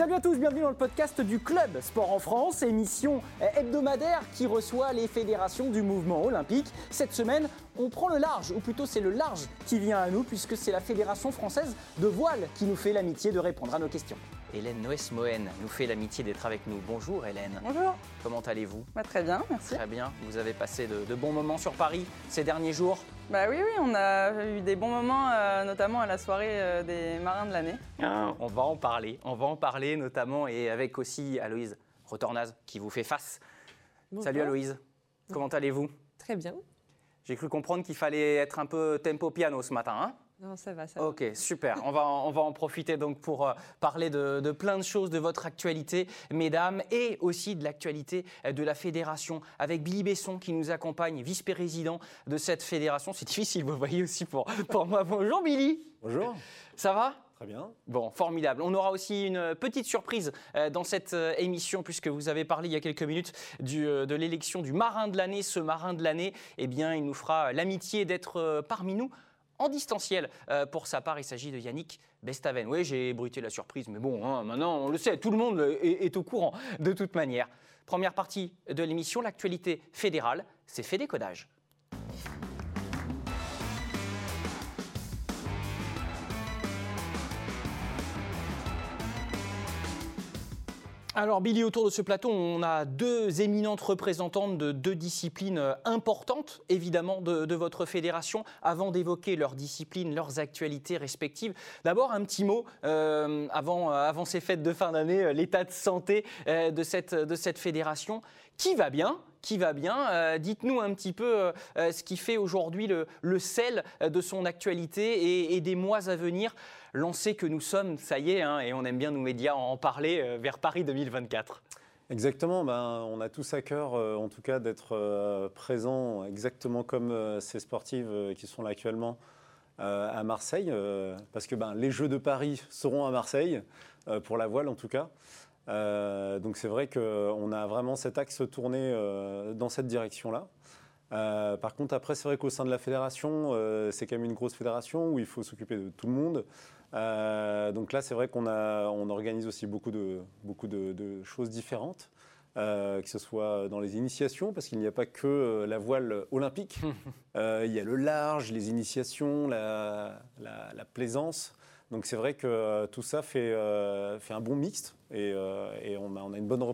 Salut à tous, bienvenue dans le podcast du Club Sport en France, émission hebdomadaire qui reçoit les fédérations du mouvement olympique. Cette semaine, on prend le large, ou plutôt c'est le large qui vient à nous, puisque c'est la Fédération française de voile qui nous fait l'amitié de répondre à nos questions. Hélène Noès-Mohen nous fait l'amitié d'être avec nous. Bonjour Hélène. Bonjour. Comment allez-vous? Bah, Très bien, merci. Très bien. Vous avez passé de, bons moments sur Paris ces derniers jours? Bah oui, oui, on a eu des bons moments, euh, notamment à la soirée euh, des marins de l'année. Ah, on va en parler, on va en parler notamment et avec aussi Aloïse Retornaz qui vous fait face. Salut Aloïse, comment allez-vous? Très bien. J'ai cru comprendre qu'il fallait être un peu tempo piano ce matin, hein? Non, ça va, ça Ok, super. On va, on va en profiter donc pour euh, parler de, plein de choses de votre actualité, mesdames, et aussi de l'actualité euh, de la fédération, avec Billy Besson qui nous accompagne, vice-président de cette fédération. C'est difficile, vous voyez aussi pour, pour moi. Bonjour Billy. Bonjour. Ça va? Très bien. Bon, formidable. On aura aussi une petite surprise euh, dans cette émission, puisque vous avez parlé il y a quelques minutes de l'élection du marin de l'année. Ce marin de l'année, eh bien, il nous fera l'amitié d'être parmi nous en distanciel. Euh, pour sa part, il s'agit de Yannick Bestaven. Oui, j'ai bruité la surprise, mais bon, hein, maintenant on le sait, tout le monde est, au courant de toute manière. Première partie de l'émission, l'actualité fédérale, c'est fait décodage. Alors Billy, autour de ce plateau, on a deux éminentes représentantes de deux disciplines euh, importantes, évidemment, de, votre fédération. Avant d'évoquer leurs disciplines, leurs actualités respectives, d'abord un petit mot euh, avant, euh, ces fêtes de fin d'année, l'état de santé cette, de cette fédération qui va bien? Qui va bien. Dites-nous un petit peu ce qui fait aujourd'hui le, sel de son actualité et des mois à venir lancé que nous sommes, ça y est, hein, et on aime bien nous médias en parler, euh, vers Paris 2024 Exactement, ben, on a tous à cœur euh, en tout cas d'être euh, présents exactement comme ces sportives qui sont là actuellement à Marseille, parce que ben, les Jeux de Paris seront à Marseille, pour la voile en tout cas. Donc c'est vrai qu'on a vraiment cet axe tourné dans cette direction-là. Euh, par contre, après, c'est vrai qu'au sein de la fédération, euh, c'est quand même une grosse fédération où il faut s'occuper de tout le monde. Euh, donc là, c'est vrai qu'on on organise aussi beaucoup de, beaucoup de, choses différentes. que ce soit dans les initiations, parce qu'il n'y a pas que la voile olympique. il y a le large, les initiations, la, plaisance. Donc c'est vrai que tout ça fait, fait un bon mixte et, on, a, une bonne,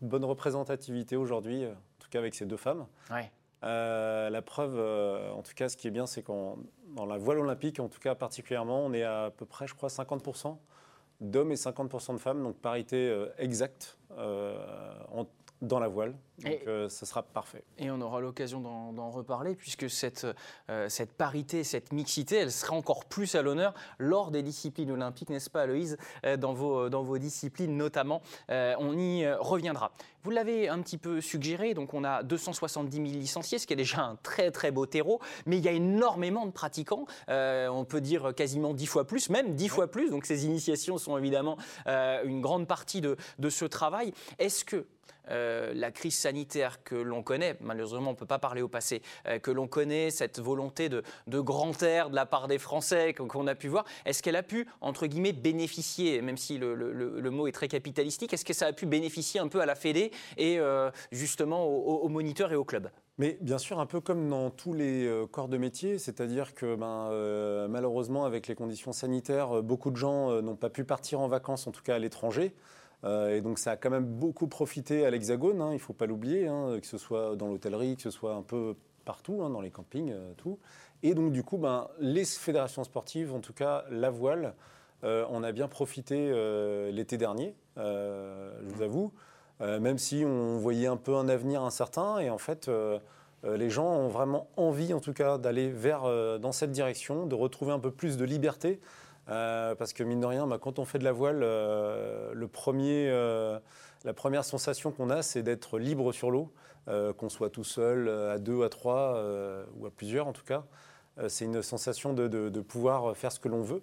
bonne représentativité aujourd'hui, en tout cas avec ces deux femmes. Ouais. Euh, la preuve, euh, en tout cas, ce qui est bien, c'est qu'en dans la voile olympique, en tout cas particulièrement, on est à, à peu près, je crois, 50% d'hommes et 50% de femmes, donc parité euh, exacte dans la voile. Donc euh, ce sera parfait. Et on aura l'occasion d'en reparler puisque cette, euh, cette parité, cette mixité, elle sera encore plus à l'honneur lors des disciplines olympiques, n'est-ce pas Aloïse, euh, dans, vos, dans vos disciplines notamment. on y reviendra. Vous l'avez un petit peu suggéré, donc on a 270 000 licenciés, ce qui est déjà un très très beau terreau, mais il y a énormément de pratiquants, on peut dire quasiment 10 fois plus, même 10 fois plus, donc ces initiations sont évidemment une grande partie de, de ce travail. Est-ce que la crise sanitaire que l'on connaît, malheureusement on ne peut pas parler au passé, euh, que l'on connaît, cette volonté de, grand air de la part des Français qu'on a pu voir, est-ce qu'elle a pu, entre guillemets, bénéficier, même si le, mot est très capitalistique, est-ce que ça a pu bénéficier un peu à la Fédé et euh, justement aux, moniteurs et aux clubs mais bien sûr, un peu comme dans tous les euh, corps de métier, c'est-à-dire que ben, malheureusement, avec les conditions sanitaires, beaucoup de gens n'ont pas pu partir en vacances, en tout cas à l'étranger. Euh, et donc ça a quand même beaucoup profité à l'Hexagone, hein, il ne faut pas l'oublier, hein, que ce soit dans l'hôtellerie, que ce soit un peu partout, hein, dans les campings, euh, tout. Et donc du coup, ben, les fédérations sportives, en tout cas la voile, euh, on a bien profité l'été dernier, je vous avoue, même si on voyait un peu un avenir incertain. Et en fait, les gens ont vraiment envie, en tout cas, d'aller vers dans cette direction, de retrouver un peu plus de liberté. Euh, parce que mine de rien, bah, quand on fait de la voile, euh, euh, la première sensation qu'on a, c'est d'être libre sur l'eau, qu'on soit tout seul, à deux, à trois, ou à plusieurs en tout cas. c'est une sensation de, pouvoir faire ce que l'on veut,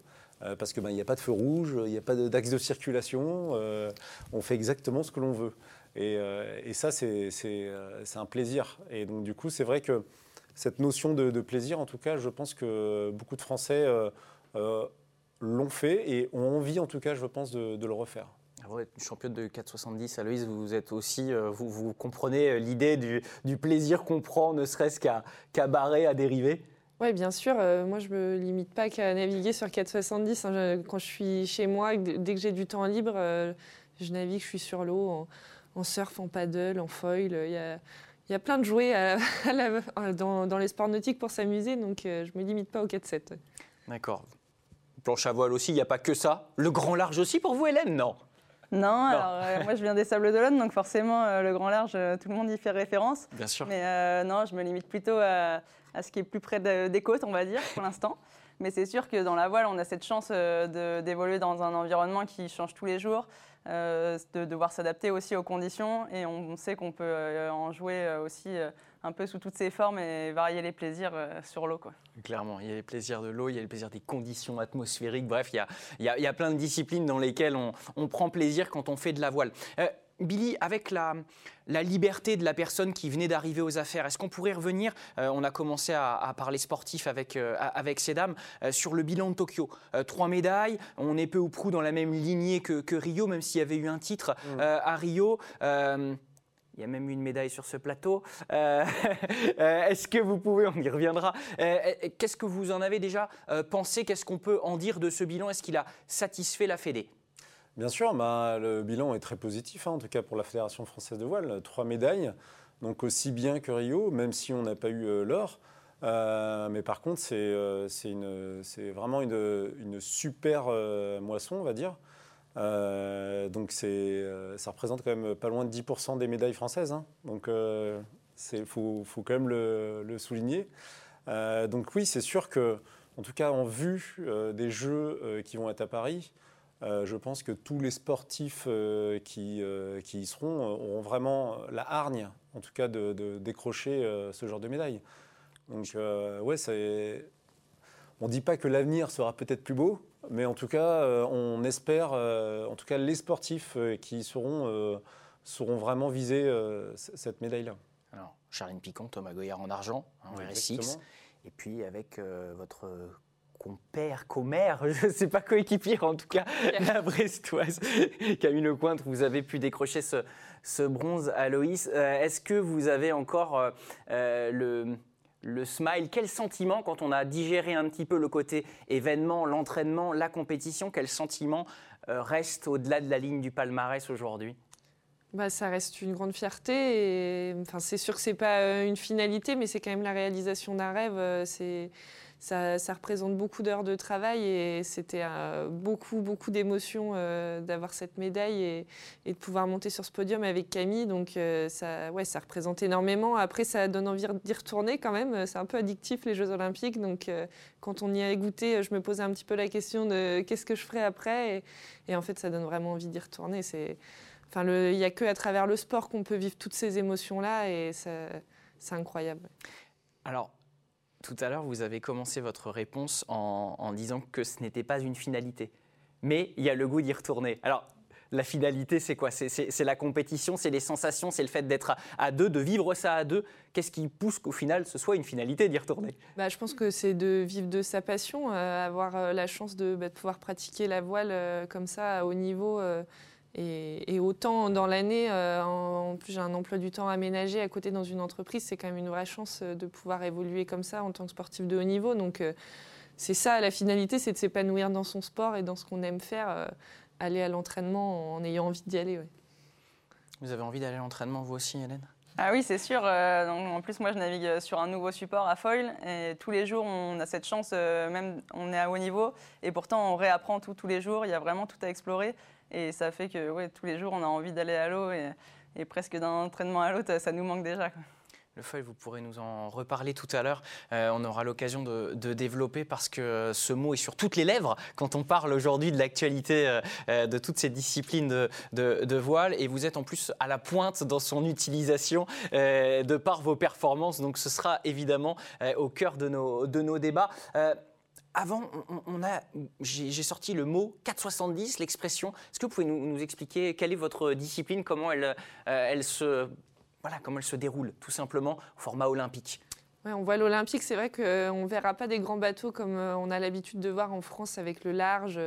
parce qu'il bah, n'y a pas de feu rouge, il n'y a pas d'axe de, circulation, on fait exactement ce que l'on veut. Et, et ça, c'est un plaisir. Et donc du coup, c'est vrai que cette notion de, plaisir, en tout cas, je pense que beaucoup de Français l'ont fait et ont envie, en tout cas, je pense, de, le refaire. Vous êtes championne de 4,70, Aloïse, vous êtes aussi, euh, vous, vous comprenez euh, l'idée du, du plaisir qu'on prend, ne serait-ce qu'à qu'à barrer, à dériver? Oui, bien sûr. euh, moi, je me limite pas qu'à naviguer sur 470. hein. Je- quand je suis chez moi, dès que j'ai du temps libre, euh, je navigue, je suis sur l'eau, en, en surf, en paddle, en foil. Il y a, il y a plein de jouets à- à la- dans, dans les sports nautiques pour s'amuser, donc euh, je me limite pas au 4-7. D'accord. Planche à voile aussi, il n'y a pas que ça. Le grand large aussi pour vous, Hélène Non? Non, alors euh, moi je viens des Sables d'Olonne, donc forcément euh, le grand large, euh, tout le monde y fait référence. Bien sûr. Mais non, je me limite plutôt à, à ce qui est plus près de- des côtes, on va dire, pour l'instant. Mais c'est sûr que dans la voile, on a cette chance d'évoluer dans un environnement qui change tous les jours, de devoir s'adapter aussi aux conditions. Et on, sait qu'on peut euh, en jouer euh, aussi euh, un peu sous toutes ses formes et varier les plaisirs euh, sur l'eau. Clairement, il y a les plaisirs de l'eau, il y a les plaisirs des conditions atmosphériques. Bref, il y a, il y a- il y a plein de disciplines dans lesquelles on, on prend plaisir quand on fait de la voile. Euh, Billy, avec la, la liberté de la personne qui venait d'arriver aux affaires, est-ce qu'on pourrait revenir euh, On a commencé à, à parler sportif avec, euh, avec ces dames euh, sur le bilan de Tokyo? Trois médailles, on est peu ou prou dans la même lignée que, que Rio, même s'il y avait eu un titre euh, à Rio. Il y a même eu une médaille sur ce plateau. Euh, Est-ce que vous pouvez, on y reviendra, euh, qu'est-ce que vous en avez déjà pensé? Qu'est-ce qu'on peut en dire de ce bilan? Est-ce qu'il a satisfait la Fédé? Bien sûr, bah, le bilan est très positif, hein, en tout cas pour la Fédération française de voile. Trois médailles, donc aussi bien que Rio, même si on n'a pas eu euh, l'or. Euh, mais par contre, c'est euh, vraiment une, super moisson, on va dire. Donc ça représente quand même pas loin de 10% des médailles françaises. hein. Donc il faut, quand même le, le souligner. Donc oui, c'est sûr que, en tout cas en vue des Jeux qui vont être à Paris, euh, je pense que tous les sportifs euh, qui, euh, qui y seront auront vraiment la hargne, en tout cas, de, de décrocher ce genre de médaille. Donc, ouais, c'est- on ne dit pas que l'avenir sera peut-être plus beau, mais en tout cas, on espère, en tout cas, les sportifs qui y seront, seront vraiment visés cette médaille-là. Alors, Charline Picon, Thomas Goyard en argent, hein, en RSX. Et puis avec votre compère, commère, je ne sais pas coéquipier en tout cas, la brestoise, Camille Lecointre, vous avez pu décrocher ce, ce bronze à Loïs. Euh, Est-ce que vous avez encore euh, euh, le, le smile? Quel sentiment quand on a digéré un petit peu le côté événement, l'entraînement, la compétition Quel sentiment euh, reste au-delà de la ligne du palmarès aujourd'hui? Bah, ça reste une grande fierté. Et, enfin, c'est sûr que c'est pas une finalité, mais c'est quand même la réalisation d'un rêve. C'est, ça, représente beaucoup d'heures de travail et c'était euh, beaucoup, beaucoup d'émotions euh, d'avoir cette médaille et, de pouvoir monter sur ce podium avec Camille. Donc, euh, ça, ouais, ça représente énormément. Après, ça donne envie d'y retourner quand même. C'est un peu addictif les Jeux Olympiques. Donc, quand on y a goûté, je me posais un petit peu la question de qu'est-ce que je ferais après. Et, et en fait, ça donne vraiment envie d'y retourner. C'est Enfin, il n'y a que à travers le sport qu'on peut vivre toutes ces émotions-là et c'est incroyable. Alors, tout à l'heure, vous avez commencé votre réponse en, disant que ce n'était pas une finalité. Mais il y a le goût d'y retourner. Alors, la finalité, c'est quoi? C'est- la compétition, c'est les sensations, c'est le fait d'être à, deux, de vivre ça à deux. Qu'est-ce qui pousse qu'au final, ce soit une finalité d'y retourner? Bah, je pense que c'est de vivre de sa passion, euh, avoir euh, la chance de, bah, de pouvoir pratiquer la voile euh, comme ça haut niveau. Et, et autant dans l'année, euh, en, en plus j'ai un emploi du temps aménagé à côté dans une entreprise, c'est quand même une vraie chance euh, de pouvoir évoluer comme ça en tant que sportif de haut niveau. Donc euh, c'est ça, la finalité, c'est de s'épanouir dans son sport et dans ce qu'on aime faire, euh, aller à l'entraînement en ayant envie d'y aller. ouais. Vous avez envie d'aller à l'entraînement, vous aussi, Hélène? Ah oui, c'est sûr. donc, en plus, moi, je navigue sur un nouveau support à foil. Et tous les jours, on a cette chance, même on est à haut niveau. Et pourtant, on réapprend tout tous les jours. Il y a vraiment tout à explorer. Et ça fait que tous les jours, on a envie d'aller à l'eau. Et, presque d'un entraînement à l'autre, ça nous manque déjà. Le feuille, vous pourrez nous en reparler tout à l'heure. Euh, on aura l'occasion de, développer parce que ce mot est sur toutes les lèvres quand on parle aujourd'hui de l'actualité euh, euh, de toutes ces disciplines de, voile. Et vous êtes en plus à la pointe dans son utilisation de par vos performances. Donc ce sera évidemment au cœur de nos débats. Euh, avant, on- a, j'ai sorti le mot 470, l'expression. Est-ce que vous pouvez nous, expliquer quelle est votre discipline, comment elle, euh, elle se voilà comment elle se déroule, tout simplement, au format olympique? On voit l'Olympique, c'est vrai qu'on ne verra pas des grands bateaux comme euh, on a l'habitude de voir en France avec le large.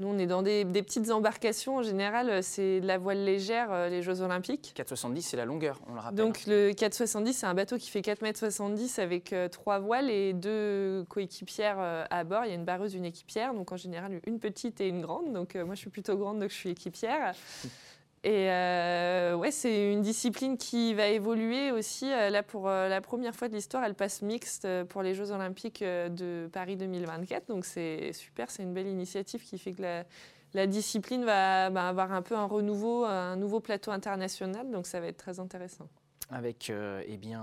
Nous, on est dans des, des petites embarcations. En général, euh, c'est de la voile légère, euh, les Jeux Olympiques. 4,70, c'est la longueur, on le rappelle. Donc, le 4,70, c'est un bateau qui fait 4,70 m avec euh, trois voiles et deux coéquipières à bord. Il y a une barreuse, une équipière. Donc, en général, une petite et une grande. Donc, moi, je suis plutôt grande, donc je suis équipière. Et euh, ouais, c'est une discipline qui va évoluer aussi. Euh, Là, pour euh, la première fois de l'histoire, elle passe mixte euh, pour les Jeux Olympiques de Paris 2024. Donc c'est super, c'est une belle initiative qui fait que la, discipline va bah, avoir un peu un renouveau, un nouveau plateau international. Donc ça va être très intéressant. avec euh, eh bien,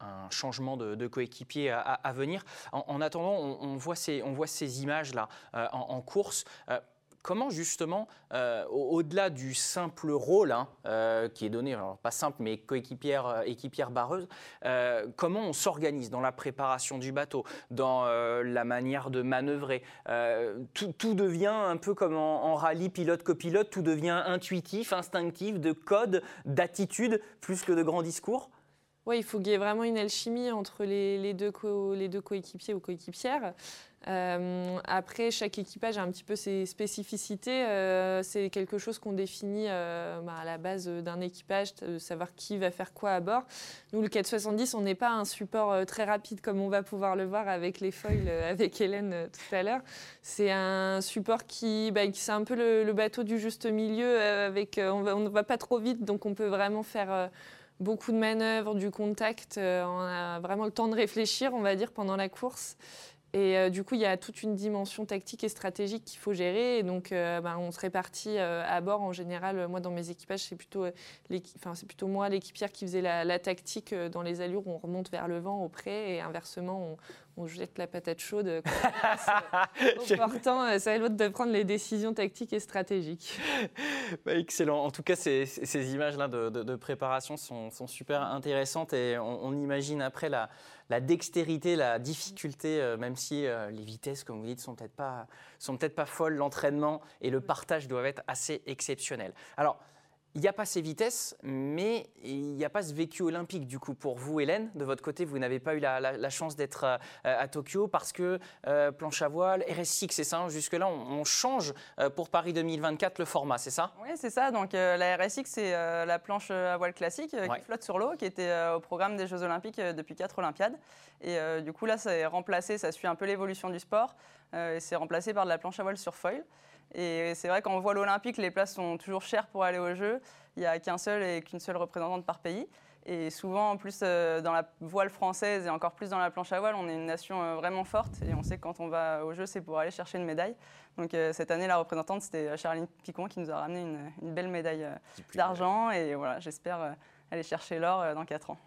un changement de, coéquipier à, venir. En, en attendant, on, voit ces, on voit ces images-là en course. Comment justement, euh, au- au-delà du simple rôle hein, euh, qui est donné, pas simple, mais coéquipière, euh, équipière barreuse, comment on s'organise dans la préparation du bateau, dans la manière de manœuvrer tout, tout devient un peu comme en, en rallye pilote-copilote, tout devient intuitif, instinctif, de code, d'attitude, plus que de grands discours? Ouais, il faut qu'il y ait vraiment une alchimie entre les, deux, co- les deux coéquipiers ou coéquipières. Euh, après, chaque équipage a un petit peu ses spécificités. Euh, c'est quelque chose qu'on définit euh, bah, à la base d'un équipage, savoir qui va faire quoi à bord. Nous, le 470, on n'est pas un support très rapide comme on va pouvoir le voir avec les foils, avec Hélène tout à l'heure. C'est un support qui, bah, c'est un peu le, bateau du juste milieu. avec, on ne va pas trop vite, donc on peut vraiment faire beaucoup de manœuvres, du contact. euh, on a vraiment le temps de réfléchir, on va dire, pendant la course. Et euh, du coup, il y a toute une dimension tactique et stratégique qu'il faut gérer. Et donc, euh, ben, on se répartit à bord. En général, moi, dans mes équipages, c'est plutôt, moi, l'équipière, qui faisait la, tactique dans les allures où on remonte vers le vent au près. Et inversement, on, on jette la patate chaude quand passe, euh, à l'autre de prendre les décisions tactiques et stratégiques. Bah, excellent. En tout cas, ces, ces- ces images-là de, de- de préparation sont, sont super intéressantes et on, on imagine après la, la dextérité, la difficulté, euh, même si euh, les vitesses, comme vous dites, sont peut-être pas, sont peut-être pas folles, l'entraînement et le partage doivent être assez exceptionnels. Alors, il n'y a pas ces vitesses, mais il n'y a pas ce vécu olympique. Du coup, pour vous, Hélène, de votre côté, vous n'avez pas eu la, la- la chance d'être euh, à Tokyo parce que euh, planche à voile, RS6, c'est ça hein, Jusque-là, on, on change euh, pour Paris 2024 le format, c'est ça? Oui, c'est ça. Donc euh, la RSX, c'est euh, la planche à voile classique Ouais. qui flotte sur l'eau, qui était au programme des Jeux Olympiques depuis quatre Olympiades. Et du coup, là, ça est remplacé, ça suit un peu l'évolution du sport. et c'est remplacé par de la planche à voile sur foil. Et c'est vrai qu'en voile olympique, les places sont toujours chères pour aller aux Jeux. Il n'y a qu'un seul et qu'une seule représentante par pays. Et souvent, en plus, euh, dans la voile française et encore plus dans la planche à voile, on est une nation euh, vraiment forte. Et on sait que quand on va aux Jeux, c'est pour aller chercher une médaille. Donc euh, cette année, la représentante, c'était Charline Picon qui nous a ramené une, une belle médaille d'argent. Et voilà, j'espère aller chercher l'or dans 4 ans.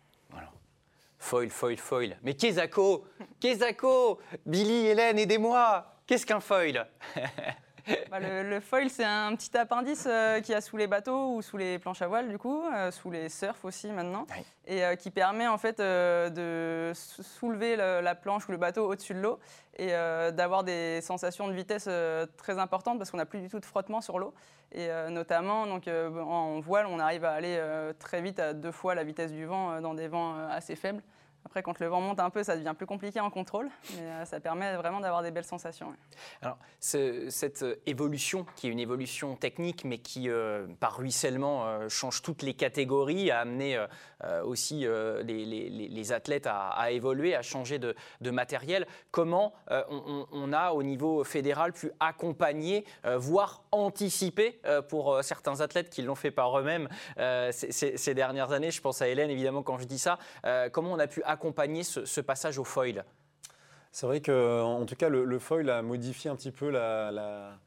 Foil, foil, foil. Mais Kezako Kezako Billy, Hélène, aidez-moi Qu'est-ce qu'un foil? Bah, le, le foil, c'est un petit appendice euh, qu'il y a sous les bateaux ou sous les planches à voile, du coup, euh, sous les surfs aussi maintenant, Oui. et euh, qui permet en fait euh, de sou- soulever le- la planche ou le bateau au-dessus de l'eau et d'avoir des sensations de vitesse très importantes parce qu'on n'a plus du tout de frottement sur l'eau. Et notamment, donc, en voile, on arrive à aller très vite à deux fois la vitesse du vent dans des vents assez faibles. Après, quand le vent monte un peu, ça devient plus compliqué en contrôle, mais euh, ça permet vraiment d'avoir des belles sensations. Alors, ce- cette euh, évolution, qui est une évolution technique, mais qui, euh, par ruissellement, change toutes les catégories, a amené aussi les, athlètes à, évoluer, à changer de, matériel. Comment on, a, au niveau fédéral, pu accompagner, voire anticiper, pour certains athlètes qui l'ont fait par eux-mêmes ces, ces- dernières années, je pense à Hélène, évidemment, quand je dis ça, comment on a pu accompagner ce, passage au foil? C'est vrai que, en tout cas, le, foil a modifié un petit peu la-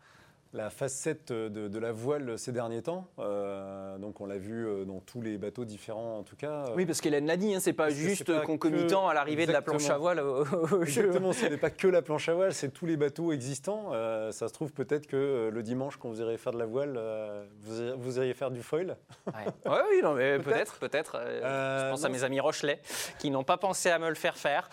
la facette de, de la voile ces derniers temps. Euh, donc, on l'a vu euh, dans tous les bateaux différents, en tout cas. Oui, parce qu'Hélène l'a dit, hein, c'est pas juste pas concomitant que- à l'arrivée de la planche à voile au, au jeu. Exactement, ce n'est pas que la planche à voile, c'est tous les bateaux existants. Euh, ça se trouve peut-être que euh, le dimanche, quand vous irez faire de la voile, euh, vous, iriez faire du foil. Ouais, oui, non, mais Peut-être. peut-être, euh, Euh, je pense à mes amis Rochelet qui n'ont pas pensé à me le faire faire.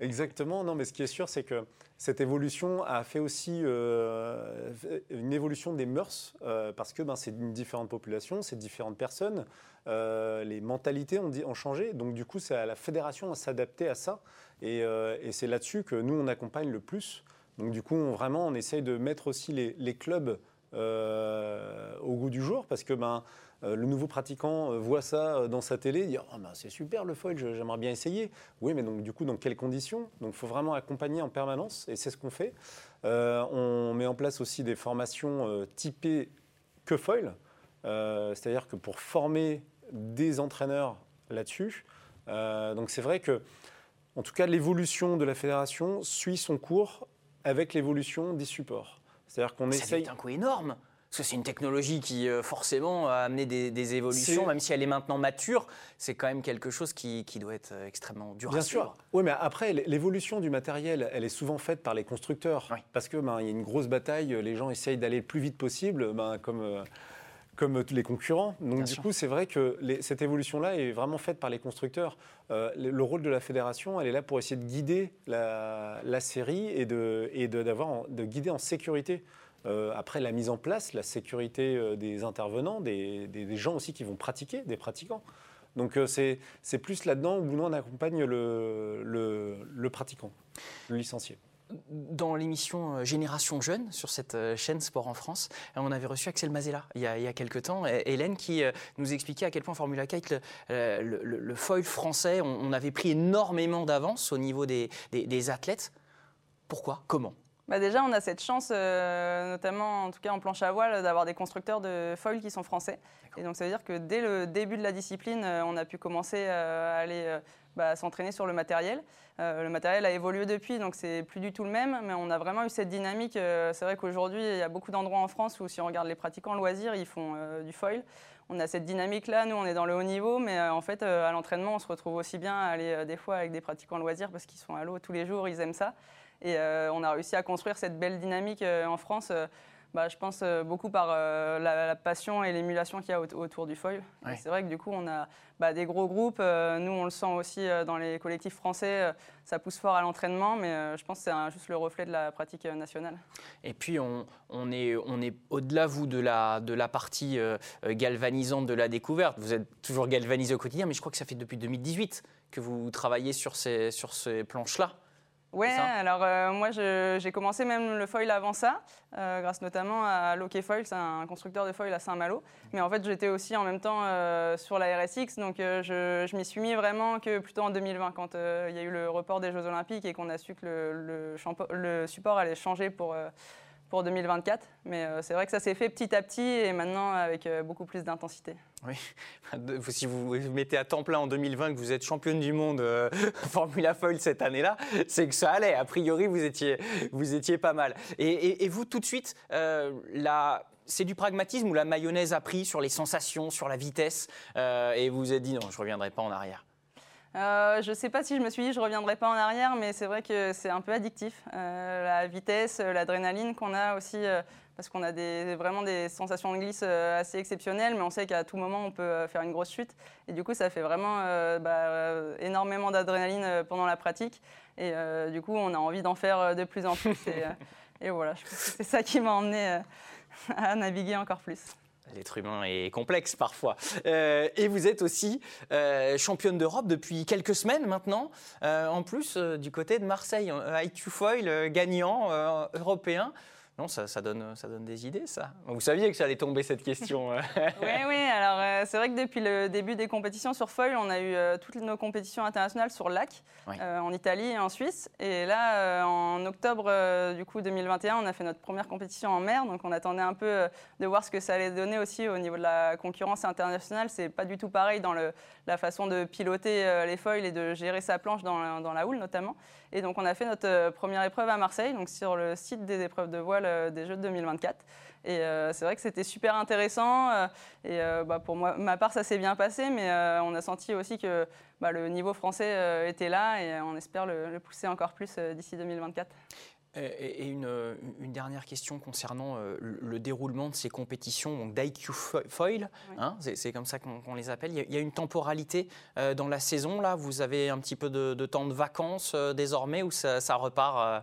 Exactement, non, mais ce qui est sûr, c'est que cette évolution a fait aussi euh, une évolution des mœurs, euh, parce que ben, c'est une différente population, c'est différentes personnes, euh, les mentalités ont, changé, donc du coup, c'est à la fédération à s'adapter à ça, et, c'est là-dessus que nous, on accompagne le plus. Donc du coup, on, vraiment, on essaye de mettre aussi les, les clubs au goût du jour parce que ben, euh, le nouveau pratiquant euh, voit ça euh, dans sa télé, il dit oh, ben, c'est super le foil, j'aimerais bien essayer. Oui, mais donc du coup, dans quelles conditions? Donc il faut vraiment accompagner en permanence et c'est ce qu'on fait. On met en place aussi des formations typées que foil, c'est-à-dire que pour former des entraîneurs là-dessus. donc c'est vrai que, en tout cas, l'évolution de la fédération suit son cours avec l'évolution des supports. C'est-à-dire qu'on essaye. est un coup énorme. Parce que c'est une technologie qui, euh, forcément, a amené des, des évolutions, même si elle est maintenant mature, c'est quand même quelque chose qui, qui doit être euh, extrêmement dur Bien à sûr. suivre. Oui, mais après, l'évolution du matériel, elle est souvent faite par les constructeurs. Oui. Parce que ben, y a une grosse bataille, les gens essayent d'aller le plus vite possible, ben, comme, euh, comme tous les concurrents. Donc, Bien du sûr. coup, c'est vrai que les- cette évolution-là est vraiment faite par les constructeurs. Euh, le, le rôle de la fédération, elle est là pour essayer de guider la, la série et, de, et de guider en sécurité. Euh, après la mise en place, la sécurité euh, des intervenants, des, gens aussi qui vont pratiquer, des pratiquants. Donc euh, c'est plus là-dedans où nous on accompagne le, le, pratiquant, le licencié. Dans l'émission Génération Jeune sur cette chaîne Sport en France, on avait reçu Axel Mazella il y a, il quelques temps, Hélène qui nous expliquait à quel point Formula Kite, le, le- foil français, on, avait pris énormément d'avance au niveau des- des athlètes. Pourquoi? Comment? Bah déjà, on a cette chance, euh, notamment en tout cas en planche à voile, d'avoir des constructeurs de foil qui sont français. Et donc ça veut dire que dès le début de la discipline, euh, on a pu commencer euh, à aller bah, s'entraîner sur le matériel. Euh, le matériel a évolué depuis, donc c'est plus du tout le même, mais on a vraiment eu cette dynamique. Euh, c'est vrai qu'aujourd'hui, il y a beaucoup d'endroits en France où si on regarde les pratiquants loisirs, ils font euh, du foil. On a cette dynamique-là, nous on est dans le haut niveau, mais en fait à l'entraînement, on se retrouve aussi bien à aller des fois avec des pratiquants loisirs parce qu'ils sont à l'eau tous les jours, ils aiment ça. Et euh, on a réussi à construire cette belle dynamique euh, en France, euh, bah, je pense euh, beaucoup par euh, la, la passion et l'émulation qu'il y a au- autour du foil. Ouais. C'est vrai que du coup, on a bah, des gros groupes. euh, nous, on le sent aussi dans les collectifs français. ça pousse fort à l'entraînement, mais je pense que c'est juste le reflet de la pratique nationale. Et puis, on, on est, on est au-delà, vous, de la, de la partie galvanisante de la découverte. Vous êtes toujours galvanisé au quotidien, mais je crois que ça fait depuis 2018 que vous travaillez sur ces, sur ces planches-là. Ouais, alors euh, moi j'ai commencé même le foil avant ça, euh, grâce notamment à Loquet Foil, c'est un constructeur de foil à Saint-Malo. Mais en fait j'étais aussi en même temps euh, sur la RSX, donc je, je m'y suis mis vraiment que plutôt en 2020, quand il y a eu le report des Jeux Olympiques et qu'on a su que le, le support allait changer pour, pour 2024. Mais euh, c'est vrai que ça s'est fait petit à petit et maintenant avec euh, beaucoup plus d'intensité. De- Si vous vous mettez à temps plein en 2020 que vous êtes championne du monde euh, Formula Foil cette année-là, c'est que ça allait. A priori, vous étiez, vous étiez pas mal. Et, vous, tout de suite, euh, la- c'est du pragmatisme ou la mayonnaise a pris sur les sensations, sur la vitesse, et vous vous êtes dit non, je reviendrai pas en arrière. Euh, je ne sais pas si je me suis dit je ne reviendrai pas en arrière, mais c'est vrai que c'est un peu addictif. Euh, la vitesse, euh, l'adrénaline qu'on a aussi, parce qu'on a vraiment des sensations de glisse assez exceptionnelles, mais on sait qu'à tout moment on peut faire une grosse chute. Et du coup, ça fait vraiment bah, énormément d'adrénaline pendant la pratique. Et du coup, on a envie d'en faire de plus en plus. et, voilà, c'est ça qui m'a emmené à naviguer encore plus. L'être humain est complexe parfois. Euh, et vous êtes aussi euh, championne d'Europe depuis quelques semaines maintenant, euh, en plus du côté de Marseille. IQ Foil, gagnant européen. Non, ça, ça donne, ça donne des idées, ça. Vous saviez que ça allait tomber cette question. euh. Oui, oui. Alors, euh, c'est vrai que depuis le début des compétitions sur foil, on a eu euh, toutes nos compétitions internationales sur lac, Oui. euh, en Italie et en Suisse. Et là, euh, en octobre euh, du coup 2021, on a fait notre première compétition en mer. Donc, on attendait un peu euh, de voir ce que ça allait donner aussi au niveau de la concurrence internationale. C'est pas du tout pareil dans le, la façon de piloter euh, les foils et de gérer sa planche dans la, houle notamment. Et donc, on a fait notre euh, première épreuve à Marseille, donc sur le site des épreuves de voile euh, des Jeux de 2024. Et c'est vrai que c'était super intéressant. et bah, pour moi, ma part, ça s'est bien passé, mais on a senti aussi que bah, le niveau français était là et on espère le, pousser encore plus d'ici 2024. Et et une, euh, une dernière question concernant euh, le le déroulement de ces compétitions donc d'IQ fo- Foil, Oui. hein, c'est comme ça qu'on les appelle. Il y, a, une temporalité euh, dans la saison, là? Vous avez un petit peu de, de temps de vacances euh, désormais ou ça, ça repart euh,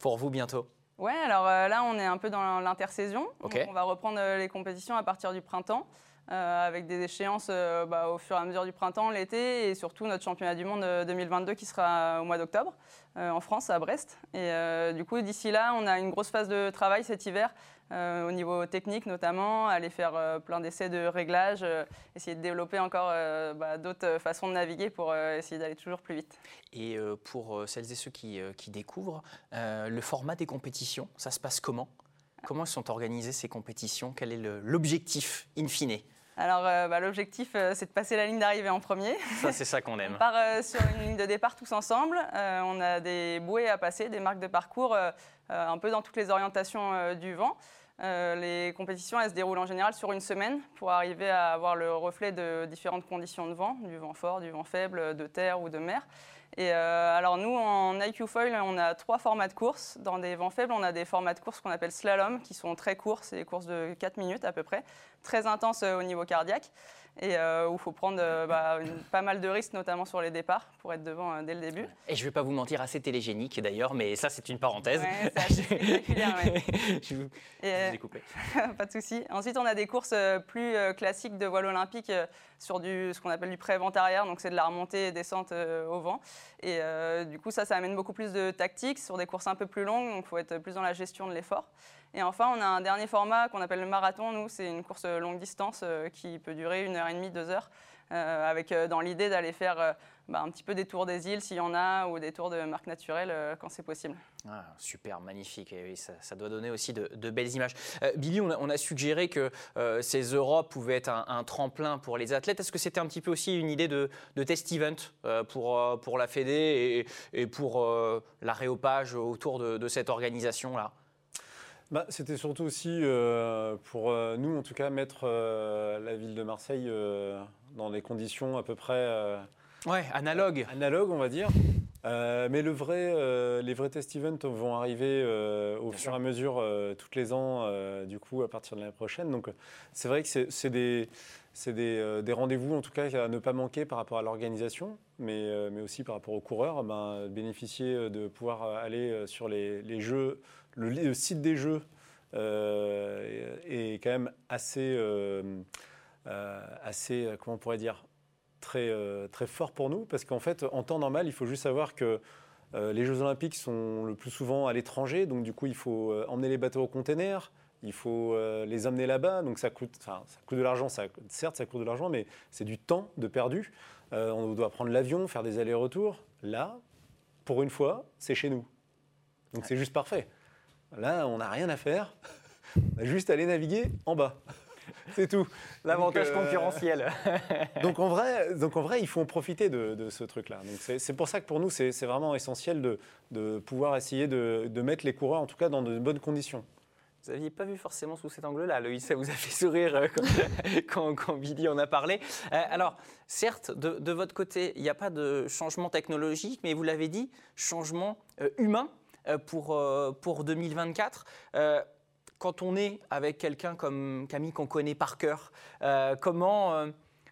pour vous bientôt? Ouais, alors euh, là, on est un peu dans l'intersaison. On va reprendre euh, les compétitions à partir du printemps. Avec des échéances bah, au fur et à mesure du printemps, l'été, et surtout notre championnat du monde 2022 qui sera au mois d'octobre en France, à Brest. Et du coup, d'ici là, on a une grosse phase de travail cet hiver euh, au niveau technique notamment, aller faire euh, plein d'essais de réglage, euh, essayer de développer encore bah, d'autres façons de naviguer pour essayer d'aller toujours plus vite. Et pour celles et ceux qui, qui découvrent, le format des compétitions, ça se passe comment? Comment sont organisées ces compétitions? Quel est l'objectif in fine? Alors, bah, l'objectif, c'est de passer la ligne d'arrivée en premier. Ça, c'est ça qu'on aime. on part sur une ligne de départ tous ensemble. on a des bouées à passer, des marques de parcours, un peu dans toutes les orientations du vent. Euh, les compétitions, elles se déroulent en général sur une semaine pour arriver à avoir le reflet de différentes conditions de vent, du vent fort, du vent faible, de terre ou de mer. Et euh, alors nous, en IQ Foil, on a trois formats de course. Dans des vents faibles, on a des formats de course qu'on appelle slalom, qui sont très courts, c'est des courses de 4 minutes à peu près, très intenses euh, au niveau cardiaque et euh, où il faut prendre euh, bah, pas mal de risques, notamment sur les départs, pour être devant euh, dès le début. Et je ne vais pas vous mentir, assez télégénique d'ailleurs, mais ça c'est une parenthèse. Ouais, assez spectaculaire, je vous, ai coupé. pas de souci. Ensuite, on a des courses plus classiques de voile olympique sur du, ce qu'on appelle du pré-vent arrière, donc c'est de la remontée et descente au vent. Et du coup, ça, ça amène beaucoup plus de tactique sur des courses un peu plus longues, donc il faut être plus dans la gestion de l'effort. Et enfin, on a un dernier format qu'on appelle le marathon. Nous, c'est une course longue distance euh, qui peut durer une heure et demie, deux heures, euh, avec euh, dans l'idée d'aller faire bah, un petit peu des tours des îles s'il y en a, ou des tours de marques naturelles quand c'est possible. Ah, super, magnifique. Et ça, doit donner aussi de, belles images. Billy, on a, suggéré que ces Europes pouvaient être un, tremplin pour les athlètes. Est-ce que c'était un petit peu aussi une idée de, test event pour, pour la Fédé et, et pour l'aréopage autour de, de cette organisation-là? Bah, C'était surtout aussi euh, pour euh, nous, en tout cas, mettre euh, la ville de Marseille dans des conditions à peu près. ouais, analogues. analogues, on va dire. mais le vrai, les vrais test events vont arriver au fur et à mesure, tous les ans, du coup, à partir de l'année prochaine. Donc, c'est vrai que c'est des, des, des rendez-vous, en tout cas, à ne pas manquer par rapport à l'organisation, mais, mais aussi par rapport aux coureurs, ben, bénéficier de pouvoir aller sur les, les jeux le, site des jeux euh, est quand même assez, euh, euh, assez, comment on pourrait dire, très, très fort pour nous, parce qu'en fait, en temps normal, il faut juste savoir que les Jeux Olympiques sont le plus souvent à l'étranger, donc du coup, il faut emmener les bateaux au container, il faut les emmener là-bas, donc ça coûte, ça coûte de l'argent, certes ça coûte de l'argent, mais c'est du temps de perdu. on doit prendre l'avion, faire des allers-retours. Là, pour une fois, c'est chez nous. Donc c'est juste parfait. Là, on n'a rien à faire. On a juste à aller naviguer en bas. C'est tout. L'avantage euh, concurrentiel. donc, en vrai, donc en vrai, il faut en profiter de, ce truc-là. C'est pour ça que pour nous, c'est vraiment essentiel de, pouvoir essayer de, mettre les coureurs, en tout cas, dans de bonnes conditions. Vous n'aviez pas vu forcément sous cet angle-là. Loïs, ça vous a fait sourire euh, quand, quand, Billy en a parlé. Euh, alors, certes, de, votre côté, il n'y a pas de changement technologique, mais vous l'avez dit, changement humain. Euh, pour, euh, pour 2024 euh, quand on est avec quelqu'un comme Camille qu'on connaît par cœur, comment,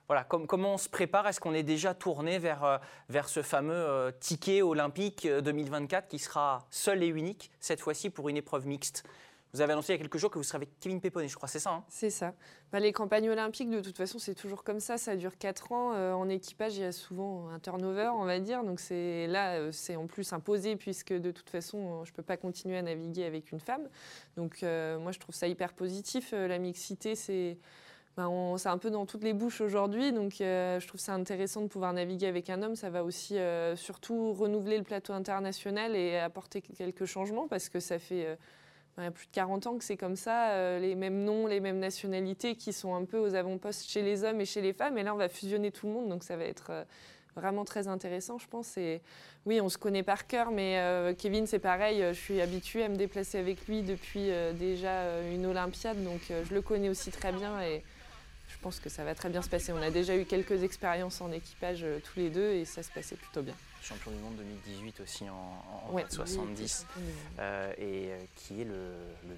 voilà, comment on se prépare? Est-ce qu'on est déjà tourné vers, vers ce fameux ticket olympique 2024 qui sera seul et unique, cette fois-ci pour une épreuve mixte? Vous avez annoncé il y a quelques jours que vous serez avec Kevin Pepone, je crois, c'est ça hein? C'est ça. Bah, les campagnes olympiques, de toute façon, c'est toujours comme ça. Ça dure 4 ans. Euh, en équipage, il y a souvent un turnover, on va dire. Donc là, euh, c'est en plus imposé puisque de toute façon, je ne peux pas continuer à naviguer avec une femme. Donc euh, moi, je trouve ça hyper positif. la mixité, bah, c'est un peu dans toutes les bouches aujourd'hui, donc je trouve ça intéressant de pouvoir naviguer avec un homme. Ça va aussi surtout renouveler le plateau international et apporter quelques changements parce que ça fait il y a plus de 40 ans que c'est comme ça, euh, les mêmes noms, les mêmes nationalités qui sont un peu aux avant-postes chez les hommes et chez les femmes. Et là, on va fusionner tout le monde, donc ça va être euh, vraiment très intéressant, je pense. Et oui, on se connaît par cœur, mais euh, Kevin, c'est pareil. Je suis habituée à me déplacer avec lui depuis déjà une Olympiade, donc je le connais aussi très bien et je pense que ça va très bien se passer. On a déjà eu quelques expériences en équipage tous les deux et ça se passait plutôt bien champion du monde 2018 aussi en, en 470, euh, et euh, qui est le,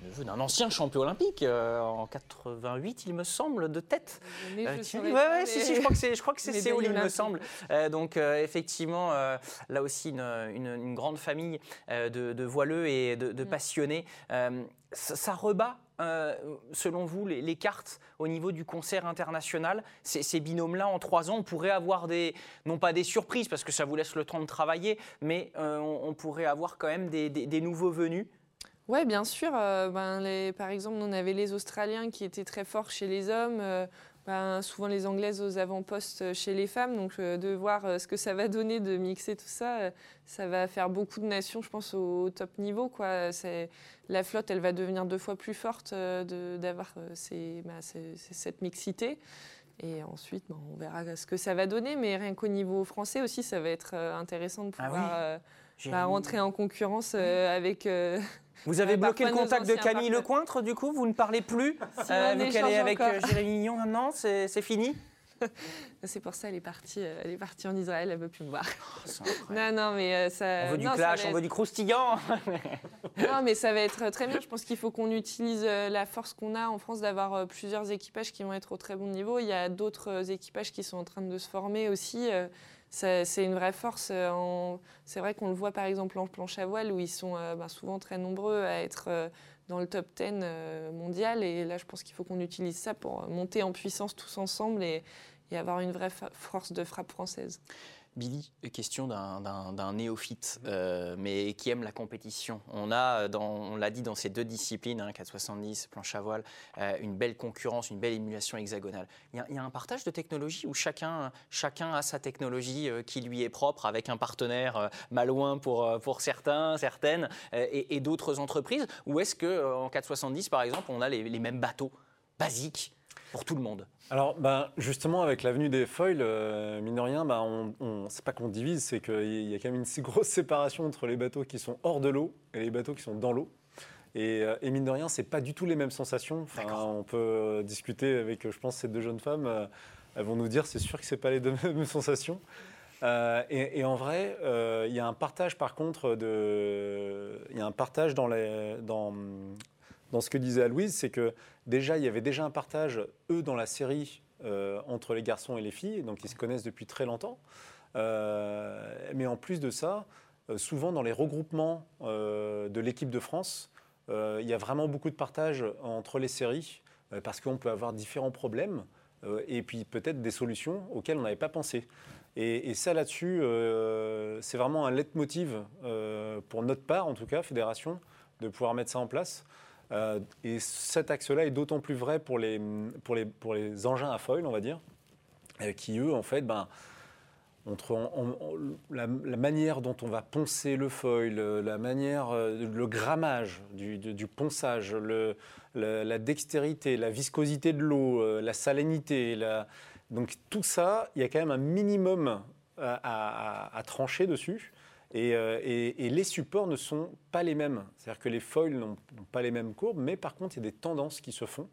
neveu d'un ancien champion olympique euh, en 88, il me semble, de tête. Oui, si, je crois que c'est, je crois que c'est Séoul, il me semble. donc effectivement, là aussi une, grande famille de, voileux et de, mm. passionnés. Ça, rebat euh, selon vous, les, cartes au niveau du concert international Ces, binômes-là, en trois ans, on pourrait avoir des, non pas des surprises, parce que ça vous laisse le temps de travailler, mais euh, on, pourrait avoir quand même des, nouveaux venus. Oui, bien sûr. euh, ben, par exemple, on avait les Australiens qui étaient très forts chez les hommes, ben, souvent les Anglaises aux avant-postes chez les femmes. Donc, euh, de voir euh, ce que ça va donner de mixer tout ça, euh, ça va faire beaucoup de nations, je pense, au, au top niveau. Quoi. C'est- La flotte, elle va devenir deux fois plus forte euh, d'avoir euh, ben, ces- cette mixité. Et ensuite, ben, on verra ce que ça va donner. Mais rien qu'au niveau français aussi, ça va être euh, intéressant de Ah pouvoir oui. euh, bah, rentrer en concurrence euh, avec. Euh, Vous avez Ouais, bloqué le contact de Camille. Lecointre, du coup Vous ne parlez plus Si euh, est échange avec encore. euh, Jérémy Mignon maintenant, c'est fini? C'est pour ça qu'elle est partie, euh, elle est partie en Israël, elle veut plus me voir. Incroyable. Non, non, mais euh, ça. On veut du non, clash, on veut du croustillant Non, mais ça va être très bien. Je pense qu'il faut qu'on utilise euh, la force qu'on a en France d'avoir euh, plusieurs équipages qui vont être au très bon niveau. Il y a d'autres euh, équipages qui sont en train de se former aussi. C'est une vraie force. euh, C'est vrai qu'on le voit par exemple en planche à voile où ils sont euh, ben, souvent très nombreux à être euh, dans le top 10 euh, mondial. Et là, je pense qu'il faut qu'on utilise ça pour monter en puissance tous ensemble et, avoir une vraie force de frappe française. Billy, question d'un- néophyte, euh, mais qui aime la compétition. On a, dans- on l'a dit dans ces deux disciplines, hein, 470, planche à voile, euh, une belle concurrence, une belle émulation hexagonale. Il y, a, un partage de technologie où chacun, chacun a sa technologie euh, qui lui est propre, avec un partenaire euh, malouin pour, euh, pour certains, certaines, euh, et, d'autres entreprises? Ou est-ce que euh, en 470, par exemple, on a les mêmes bateaux basiques pour tout le monde Alors, ben, justement, avec l'avenue des foils, euh, mine de rien, ben, on, on, c'est pas qu'on divise, c'est qu'il y a quand même une si grosse séparation entre les bateaux qui sont hors de l'eau et les bateaux qui sont dans l'eau. Et, euh, et mine de rien, c'est pas du tout les mêmes sensations. Enfin, on peut euh, discuter avec, je pense, ces deux jeunes femmes. elles vont nous dire, c'est sûr que c'est pas les deux mêmes sensations. Euh, et, et en vrai, euh, il y a un partage, par contre, de, il y a un partage dans, les, dans, dans ce que disait Aloïse, c'est que déjà, il y avait déjà un partage, eux, dans la série, euh, entre les garçons et les filles, donc ils se connaissent depuis très longtemps. Euh, mais en plus de ça, euh, souvent dans les regroupements de l'équipe de France, il y a vraiment beaucoup de partage entre les séries, parce qu'on peut avoir différents problèmes, et puis peut-être des solutions auxquelles on n'avait pas pensé. Et, ça, là-dessus, c'est vraiment un leitmotiv pour notre part, en tout cas, fédération, de pouvoir mettre ça en place. Euh, et cet axe-là est d'autant plus vrai pour les, pour, les, pour les engins à foil, on va dire, euh, qui eux, en fait, ben, entre en- en- en- la, manière dont on va poncer le foil, le- la manière, euh, le grammage du, ponçage, la dextérité, la viscosité de l'eau, euh, la salinité, donc tout ça, il y a quand même un minimum à trancher dessus. Et, euh, et- les supports ne sont pas les mêmes. C'est-à-dire que les foils n'ont pas les mêmes courbes, mais par contre, il y a des tendances qui se font.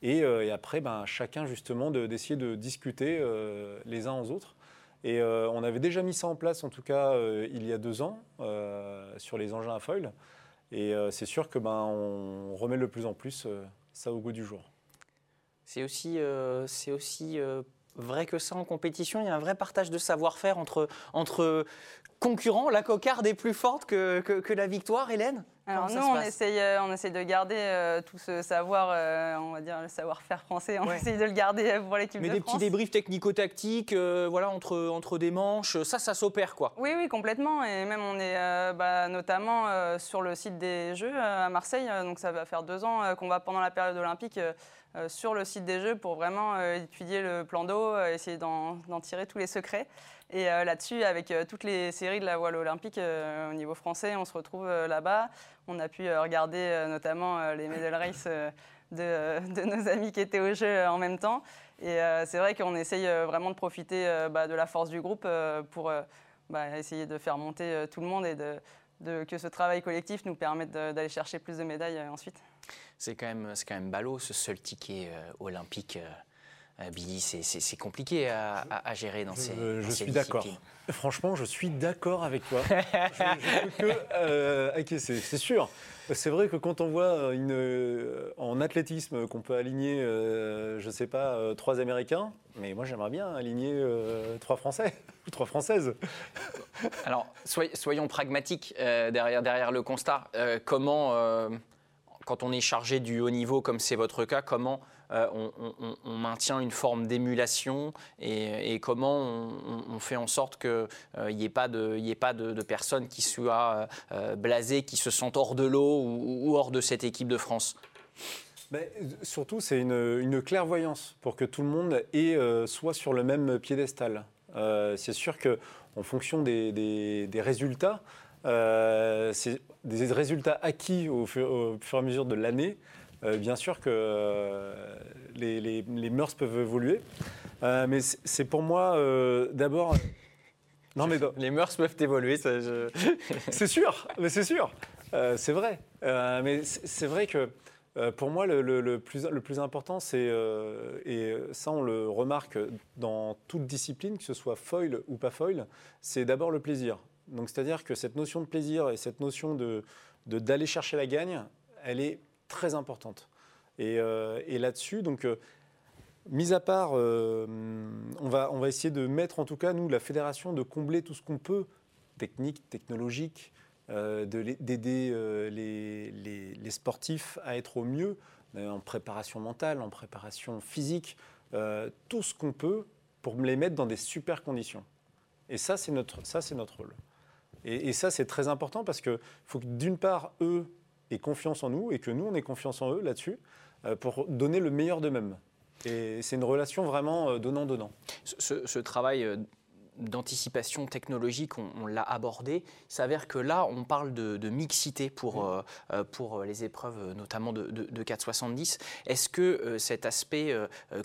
Et, euh, après, ben, chacun justement de- d'essayer de, discuter euh, les uns aux autres. Et on avait déjà mis ça en place, en tout cas il y a deux ans, sur les engins à foil. Et c'est sûr que ben, on remet de plus en plus ça au goût du jour. C'est aussi, c'est aussi vrai que ça en compétition. Il y a un vrai partage de savoir-faire entre, entre concurrents. La cocarde est plus forte que, que, que la victoire, Hélène? Alors nous, se on essaye, euh, on essaye de garder euh, tout ce savoir, euh, on va dire le savoir-faire français, on Ouais. essaye de le garder euh, pour l'équipe Mais de des France. petits débriefs technico-tactiques, euh, voilà, entre, entre des manches, ça, ça s'opère quoi. Oui, oui, complètement. Et même, on est euh, bah, notamment euh, sur le site des Jeux euh, à Marseille. Euh, Donc, ça va faire deux ans euh, qu'on va pendant la période olympique euh, euh, sur le site des Jeux pour vraiment euh, étudier le plan d'eau, euh, essayer d'en tirer tous les secrets. Et euh, là-dessus, avec euh, toutes les séries de la voile olympique euh, au niveau français, on se retrouve là-bas. On a pu regarder notamment les medal races euh, de, nos amis qui étaient au jeu en même temps. Et c'est vrai qu'on essaye vraiment de profiter bah, de la force du groupe pour bah, essayer de faire monter tout le monde et que ce travail collectif nous permette d'aller chercher plus de médailles ensuite. C'est quand quand même ballot ce seul ticket olympique. Euh, Billy, c'est- compliqué à, à- à gérer dans ces, Je, dans je ces suis d'accord. Franchement, je suis d'accord avec toi. je ne peux que euh, acquiescer, c'est sûr. C'est vrai que quand on voit une, euh, en athlétisme qu'on peut aligner, euh, je ne sais pas, trois Américains, mais moi j'aimerais bien aligner trois Français ou trois Françaises. Alors, soy- soyons pragmatiques derrière, derrière le constat. Comment, quand on est chargé du haut niveau, comme c'est votre cas, comment on, maintient une forme d'émulation et, comment on, fait en sorte qu'il n'y ait pas, de, ait pas de, personnes qui soient blasées, qui se sentent hors de l'eau ou, hors de cette équipe de France? Mais surtout, c'est une, clairvoyance pour que tout le monde ait, soit sur le même piédestal. c'est sûr qu'en fonction des résultats, euh, des résultats acquis au fur, et à mesure de l'année. Euh, bien sûr que euh, les, les, mœurs peuvent évoluer, mais c'est pour moi d'abord. Non mais les mœurs peuvent évoluer, je... c'est sûr, mais c'est sûr, c'est vrai. mais c'est vrai que pour moi, le, le, plus, le plus, important, c'est, et ça on le remarque dans toute discipline, que ce soit foil ou pas foil, c'est d'abord le plaisir. Donc c'est-à-dire que cette notion de plaisir et cette notion de, d'aller chercher la gagne, elle est très importante. Et, euh, là-dessus, donc, euh, mis à part, euh, on, va, on va essayer de mettre, en tout cas, nous, la fédération, de combler tout ce qu'on peut, technique, technologique, d'aider les, les, sportifs à être au mieux, en préparation mentale, en préparation physique, tout ce qu'on peut pour les mettre dans des super conditions. Et ça, c'est notre, notre rôle. Et, ça, c'est très important parce qu'il faut que d'une part, eux aient confiance en nous et que nous, on ait confiance en eux là-dessus euh, pour donner le meilleur d'eux-mêmes. Et c'est une relation vraiment euh, donnant-donnant. Ce, travail euh, d'anticipation technologique, on, l'a abordé. Il s'avère que là, on parle de, mixité pour, euh, euh, pour les épreuves, notamment de, de, 470. Est-ce que euh, cet aspect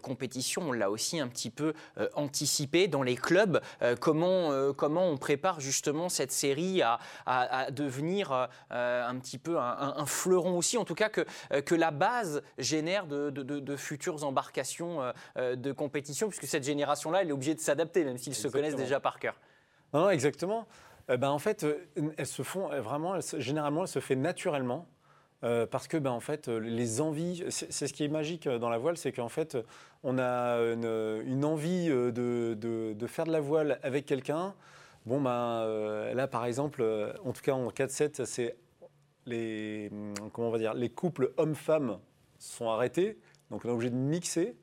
compétition, on l'a aussi un petit peu anticipé dans les clubs? Comment, comment on prépare justement cette série à, à, devenir un petit peu un, fleuron aussi, en tout cas que, que la base génère de, futures embarcations de compétition, puisque cette génération-là, elle est obligée de s'adapter, même s'ils se connaissent déjà par cœur. Non, exactement. Eh ben, en fait, euh, elles se font euh, vraiment, généralement, elles se fait naturellement. Euh, parce que ben, en fait, les envies, c'est ce qui est magique dans la voile, c'est qu'en fait, on a une, envie de, de, faire de la voile avec quelqu'un. Bon, ben, là, par exemple, en tout cas en 4-7, c'est les, comment on va dire, les couples hommes-femmes sont arrêtés, donc on est obligé de mixer.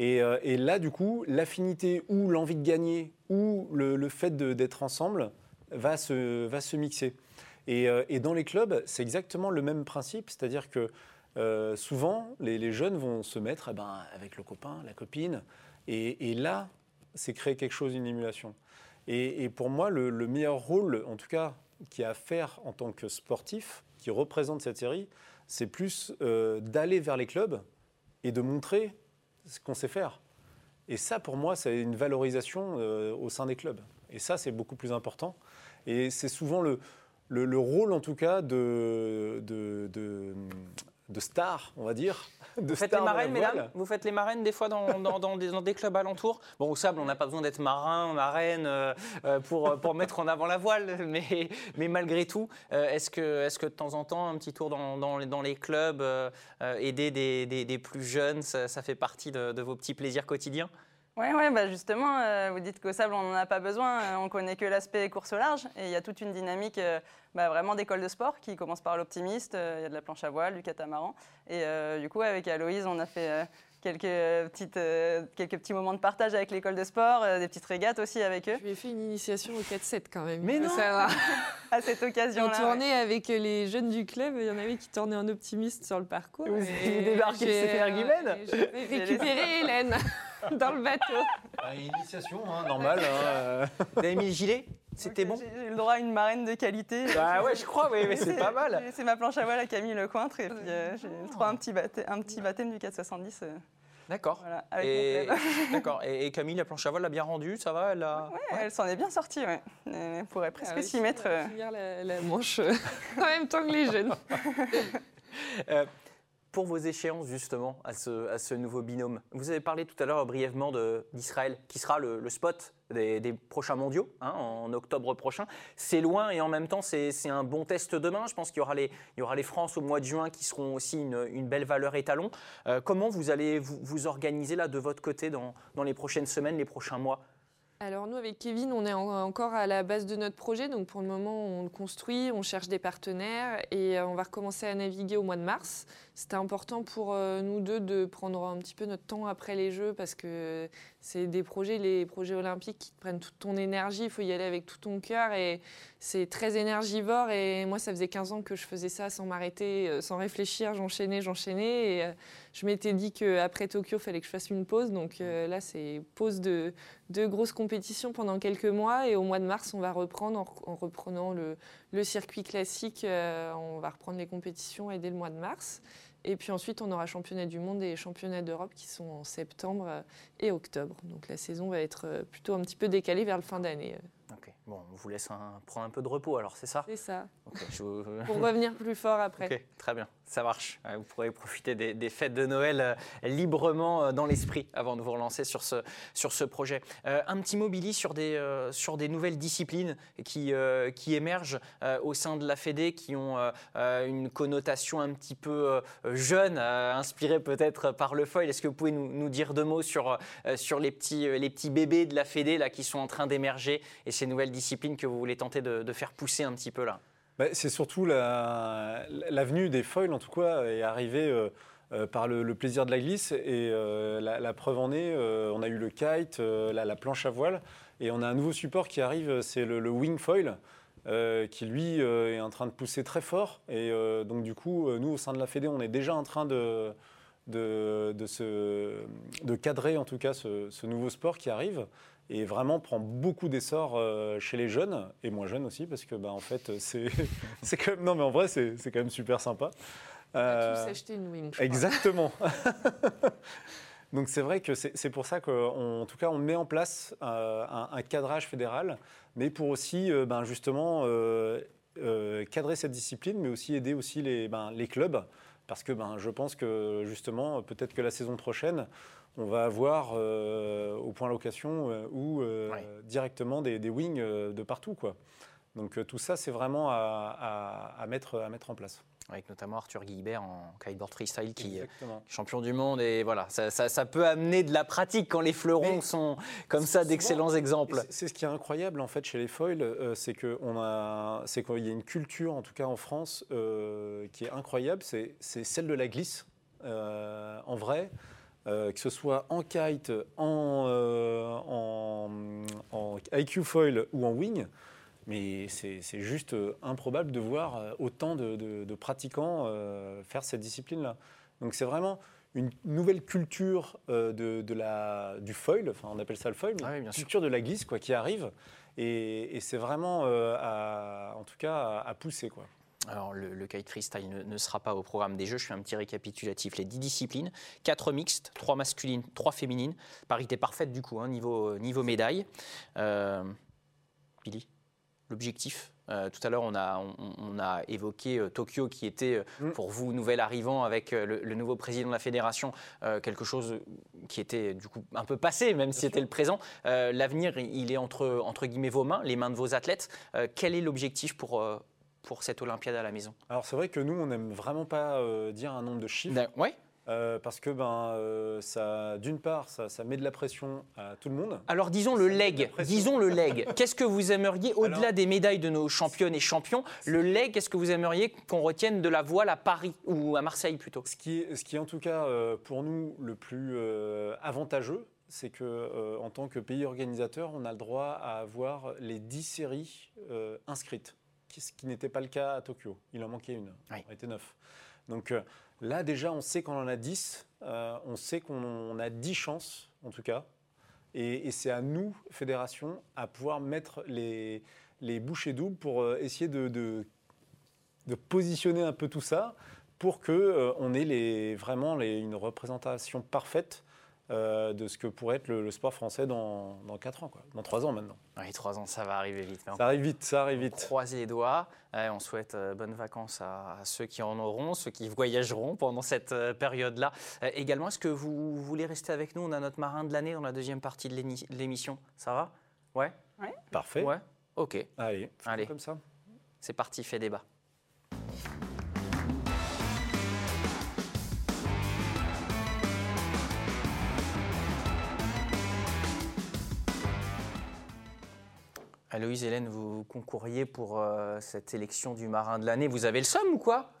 Euh, et, là, du coup, l'affinité ou l'envie de gagner ou le, fait d'être ensemble va se, va se mixer. Euh, et, dans les clubs, c'est exactement le même principe, c'est-à-dire que euh, souvent, les, jeunes vont se mettre eh ben, avec le copain, la copine, et, là, c'est créer quelque chose, une émulation. Et, pour moi, le, meilleur rôle, en tout cas, qui a à faire en tant que sportif, qui représente cette série, c'est plus d'aller vers les clubs et de montrer ce qu'on sait faire. Et ça, pour moi, c'est une valorisation euh, au sein des clubs. Et ça, c'est beaucoup plus important. Et c'est souvent le, le, rôle, en tout cas, de, star, on va dire. Vous faites les marraines, mesdames Vous faites les marraines des fois dans, dans, des, dans des, clubs alentours? Bon, au sable, on n'a pas besoin d'être marin, marraine euh, euh, pour, pour mettre en avant la voile, mais, mais malgré tout, euh, est-ce que, est que de temps en temps, un petit tour dans, dans les clubs, aider des, des, des, plus jeunes, ça, ça fait partie de, vos petits plaisirs quotidiens? Oui, ouais, bah justement, vous dites qu'au sable, on n'en a pas besoin, on connaît que l'aspect course au large, et il y a toute une dynamique bah, vraiment d'école de sport qui commence par l'optimiste. Euh, il y a de la planche à voile, du catamaran. Et euh, du coup, avec Aloïse, on a fait euh, quelques, petites, quelques petits moments de partage avec l'école de sport, des petites régates aussi avec eux. Tu ai fait une initiation au 4-7 quand même. Mais non ça À cette occasion-là. On tournait avec les jeunes du club, il y en avait qui tournaient en optimiste sur le parcours. Vous avez débarqué de J'ai récupéré Hélène dans le bateau. Bah, initiation, hein, normale. Hein. Vous avez mis le gilet? C'était bon J'ai eu le droit à une marraine de qualité. Bah ouais, je crois, oui, mais c'est pas mal. C'est ma planche à voile à Camille Lecointre et puis euh, j'ai le droit à un petit, baptême, un petit baptême du 470. Euh, D'accord. Voilà, et, D'accord. Et, Camille, la planche à voile l'a bien rendue, ça va elle, a... ouais, elle s'en est bien sortie. Ouais. Elle pourrait presque ah s'y mettre. Euh. La, la manche en même temps que les jeunes. Pour vos échéances justement à ce, à ce, nouveau binôme. Vous avez parlé tout à l'heure brièvement d'Israël, qui sera le, spot des, prochains mondiaux hein, en octobre prochain. C'est loin et en même temps c'est un bon test demain. Je pense qu'il y, aura les, il y aura les France au mois de juin qui seront aussi une, une belle valeur étalon. Euh, comment vous allez vous, vous, organiser là de votre côté dans, dans les prochaines semaines, les prochains mois? Alors nous, avec Kevin, on est encore à la base de notre projet. Donc pour le moment, on le construit, on cherche des partenaires et euh, on va recommencer à naviguer au mois de mars. C'était important pour euh, nous deux de prendre un petit peu notre temps après les Jeux parce que c'est des projets, les projets olympiques qui te prennent toute ton énergie. Il faut y aller avec tout ton cœur et c'est très énergivore. Et moi, ça faisait 15 ans que je faisais ça sans m'arrêter, euh, sans réfléchir. J'enchaînais, j'enchaînais. Et je m'étais dit qu'après Tokyo, il fallait que je fasse une pause. Donc là, c'est pause de, de grosses compétitions pendant quelques mois et au mois de mars, on va reprendre en, reprenant le, circuit classique. Euh, on va reprendre les compétitions et dès le mois de mars. Et puis ensuite, on aura championnat du monde et championnat d'Europe qui sont en septembre euh, et octobre. Donc la saison va être euh, plutôt un petit peu décalée vers le fin d'année. Ok, bon, on vous laisse prendre un peu de repos alors, c'est ça? C'est ça. Pour revenir plus fort après. Ok, très bien, ça marche. Vous pourrez profiter des, fêtes de Noël euh, librement euh, dans l'esprit avant de vous relancer sur ce, sur ce projet. Euh, un petit mot, sur des, sur des nouvelles disciplines qui, qui émergent au sein de la Fédé, qui ont une connotation un petit peu jeune, inspirée peut-être par le foil. Est-ce que vous pouvez nous, dire deux mots sur, sur les, petits, les petits bébés de la Fédé là, qui sont en train d'émerger et ces nouvelles disciplines que vous voulez tenter de, faire pousser un petit peu là? Bah, C'est surtout l'avenue des foils, en tout cas, est arrivée euh, euh, par le, plaisir de la glisse. Et euh, la, preuve en est, on a eu le kite, la, planche à voile, et on a un nouveau support qui arrive, c'est le, wing foil. qui lui est en train de pousser très fort. Et donc du coup, nous au sein de la Fédé, on est déjà en train de, cadrer en tout cas ce, nouveau sport qui arrive et vraiment prend beaucoup d'essor euh, chez les jeunes et moins jeunes aussi parce que bah, en fait c'est c'est quand même non mais en vrai c'est quand même super sympa. On a tous euh, acheté une wing. exactement. Donc c'est vrai que c'est pour ça qu'en tout cas on met en place euh, un, cadrage fédéral, mais pour aussi ben, justement cadrer cette discipline, mais aussi aider aussi les, ben, les clubs, parce que ben, je pense que justement peut-être que la saison prochaine on va avoir euh, au point location euh, ou euh, directement des, wings de partout. Quoi. Donc tout ça, c'est vraiment à, mettre, à mettre en place avec notamment Arthur Guilbert en kiteboard freestyle qui est champion du monde et voilà ça, peut amener de la pratique quand les fleurons sont comme ça d'excellents exemples. C'est ce qui est incroyable en fait chez les foils, c'est qu'on a c'est qu'il y a une culture en tout cas en France qui est incroyable, c'est celle de la glisse en vrai. Euh, que ce soit en kite, en, euh, en, IQ foil ou en wing. Mais c'est juste euh, improbable de voir autant de, pratiquants faire cette discipline-là. Donc c'est vraiment une nouvelle culture de, la, du foil, enfin on appelle ça le foil, mais une culture de la glisse quoi, qui arrive. Et, c'est vraiment, en tout cas, à, à pousser. Quoi. Alors, le, kite freestyle ne, sera pas au programme des Jeux. Je fais un petit récapitulatif. Les 10 disciplines, 4 mixtes, 3 masculines, 3 féminines. Parité parfaite, du coup, hein, niveau, niveau médaille. Euh, Billy, l'objectif euh, tout à l'heure, on a, on, a évoqué euh, Tokyo, qui était mm. pour vous nouvel arrivant avec le, nouveau président de la fédération, quelque chose qui était du coup un peu passé, même si c'était le présent. L'avenir, il est entre, entre guillemets vos mains, les mains de vos athlètes. quel est l'objectif pour, pour cette Olympiade à la maison Alors c'est vrai que nous, on n'aime vraiment pas euh, dire un nombre de chiffres. Oui. Euh, parce que ben, euh, ça, d'une part, ça, met de la pression à tout le monde. Alors disons le leg. Disons le leg. Qu'est-ce que vous aimeriez, au-delà des médailles de nos championnes et champions, le leg, qu'est-ce que vous aimeriez qu'on retienne de la voile à Paris ou à Marseille plutôt? Ce qui, est, ce qui est en tout cas pour nous le plus avantageux, c'est que en tant que pays organisateur, on a le droit à avoir les 10 séries inscrites ce qui n'était pas le cas à Tokyo. Il en manquait une. Oui. On était neuf. Donc euh, là, déjà, on sait qu'on en a 10. Euh, on sait qu'on a 10 chances, en tout cas. Et, c'est à nous, fédération, à pouvoir mettre les, les bouchées doubles pour euh, essayer de, de, positionner un peu tout ça pour qu'on on ait les, vraiment les, une représentation parfaite euh, de ce que pourrait être le, sport français dans, dans 4 ans, quoi. dans 3 ans maintenant. Oui, 3 ans, ça va arriver vite. Ça arrive vite, ça arrive vite. Croisez les doigts. on souhaite euh, bonnes vacances à, ceux qui en auront, ceux qui voyageront pendant cette euh, période-là. également, est-ce que vous voulez rester avec nous? On a notre marin de l'année dans la deuxième partie de l'émission. Ça va? Ouais? Ouais. Parfait. Ouais? Ok. Allez, Allez. comme ça. C'est parti, fait débat. Aloïse Hélène, vous concouriez pour euh, cette élection du marin de l'année. Vous avez le somme ou quoi?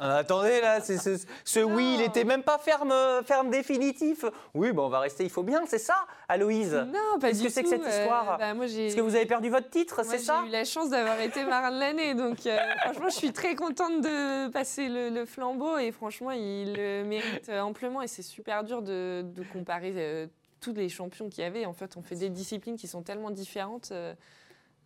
Euh, Attendez, là, ce oui, il n'était même pas ferme, ferme définitif. Oui, bon, on va rester, il faut bien, c'est ça, Aloïse? Non, pas Qu'est-ce que c'est que cette histoire? bah, Est-ce que vous avez perdu votre titre, c'est ça? J'ai eu la chance d'avoir été marin de l'année, donc franchement, je suis très contente de passer le, flambeau et franchement, il le mérite amplement et c'est super dur de, de comparer tous les champions qu'il y avait. En fait, on fait des disciplines qui sont tellement différentes. Euh,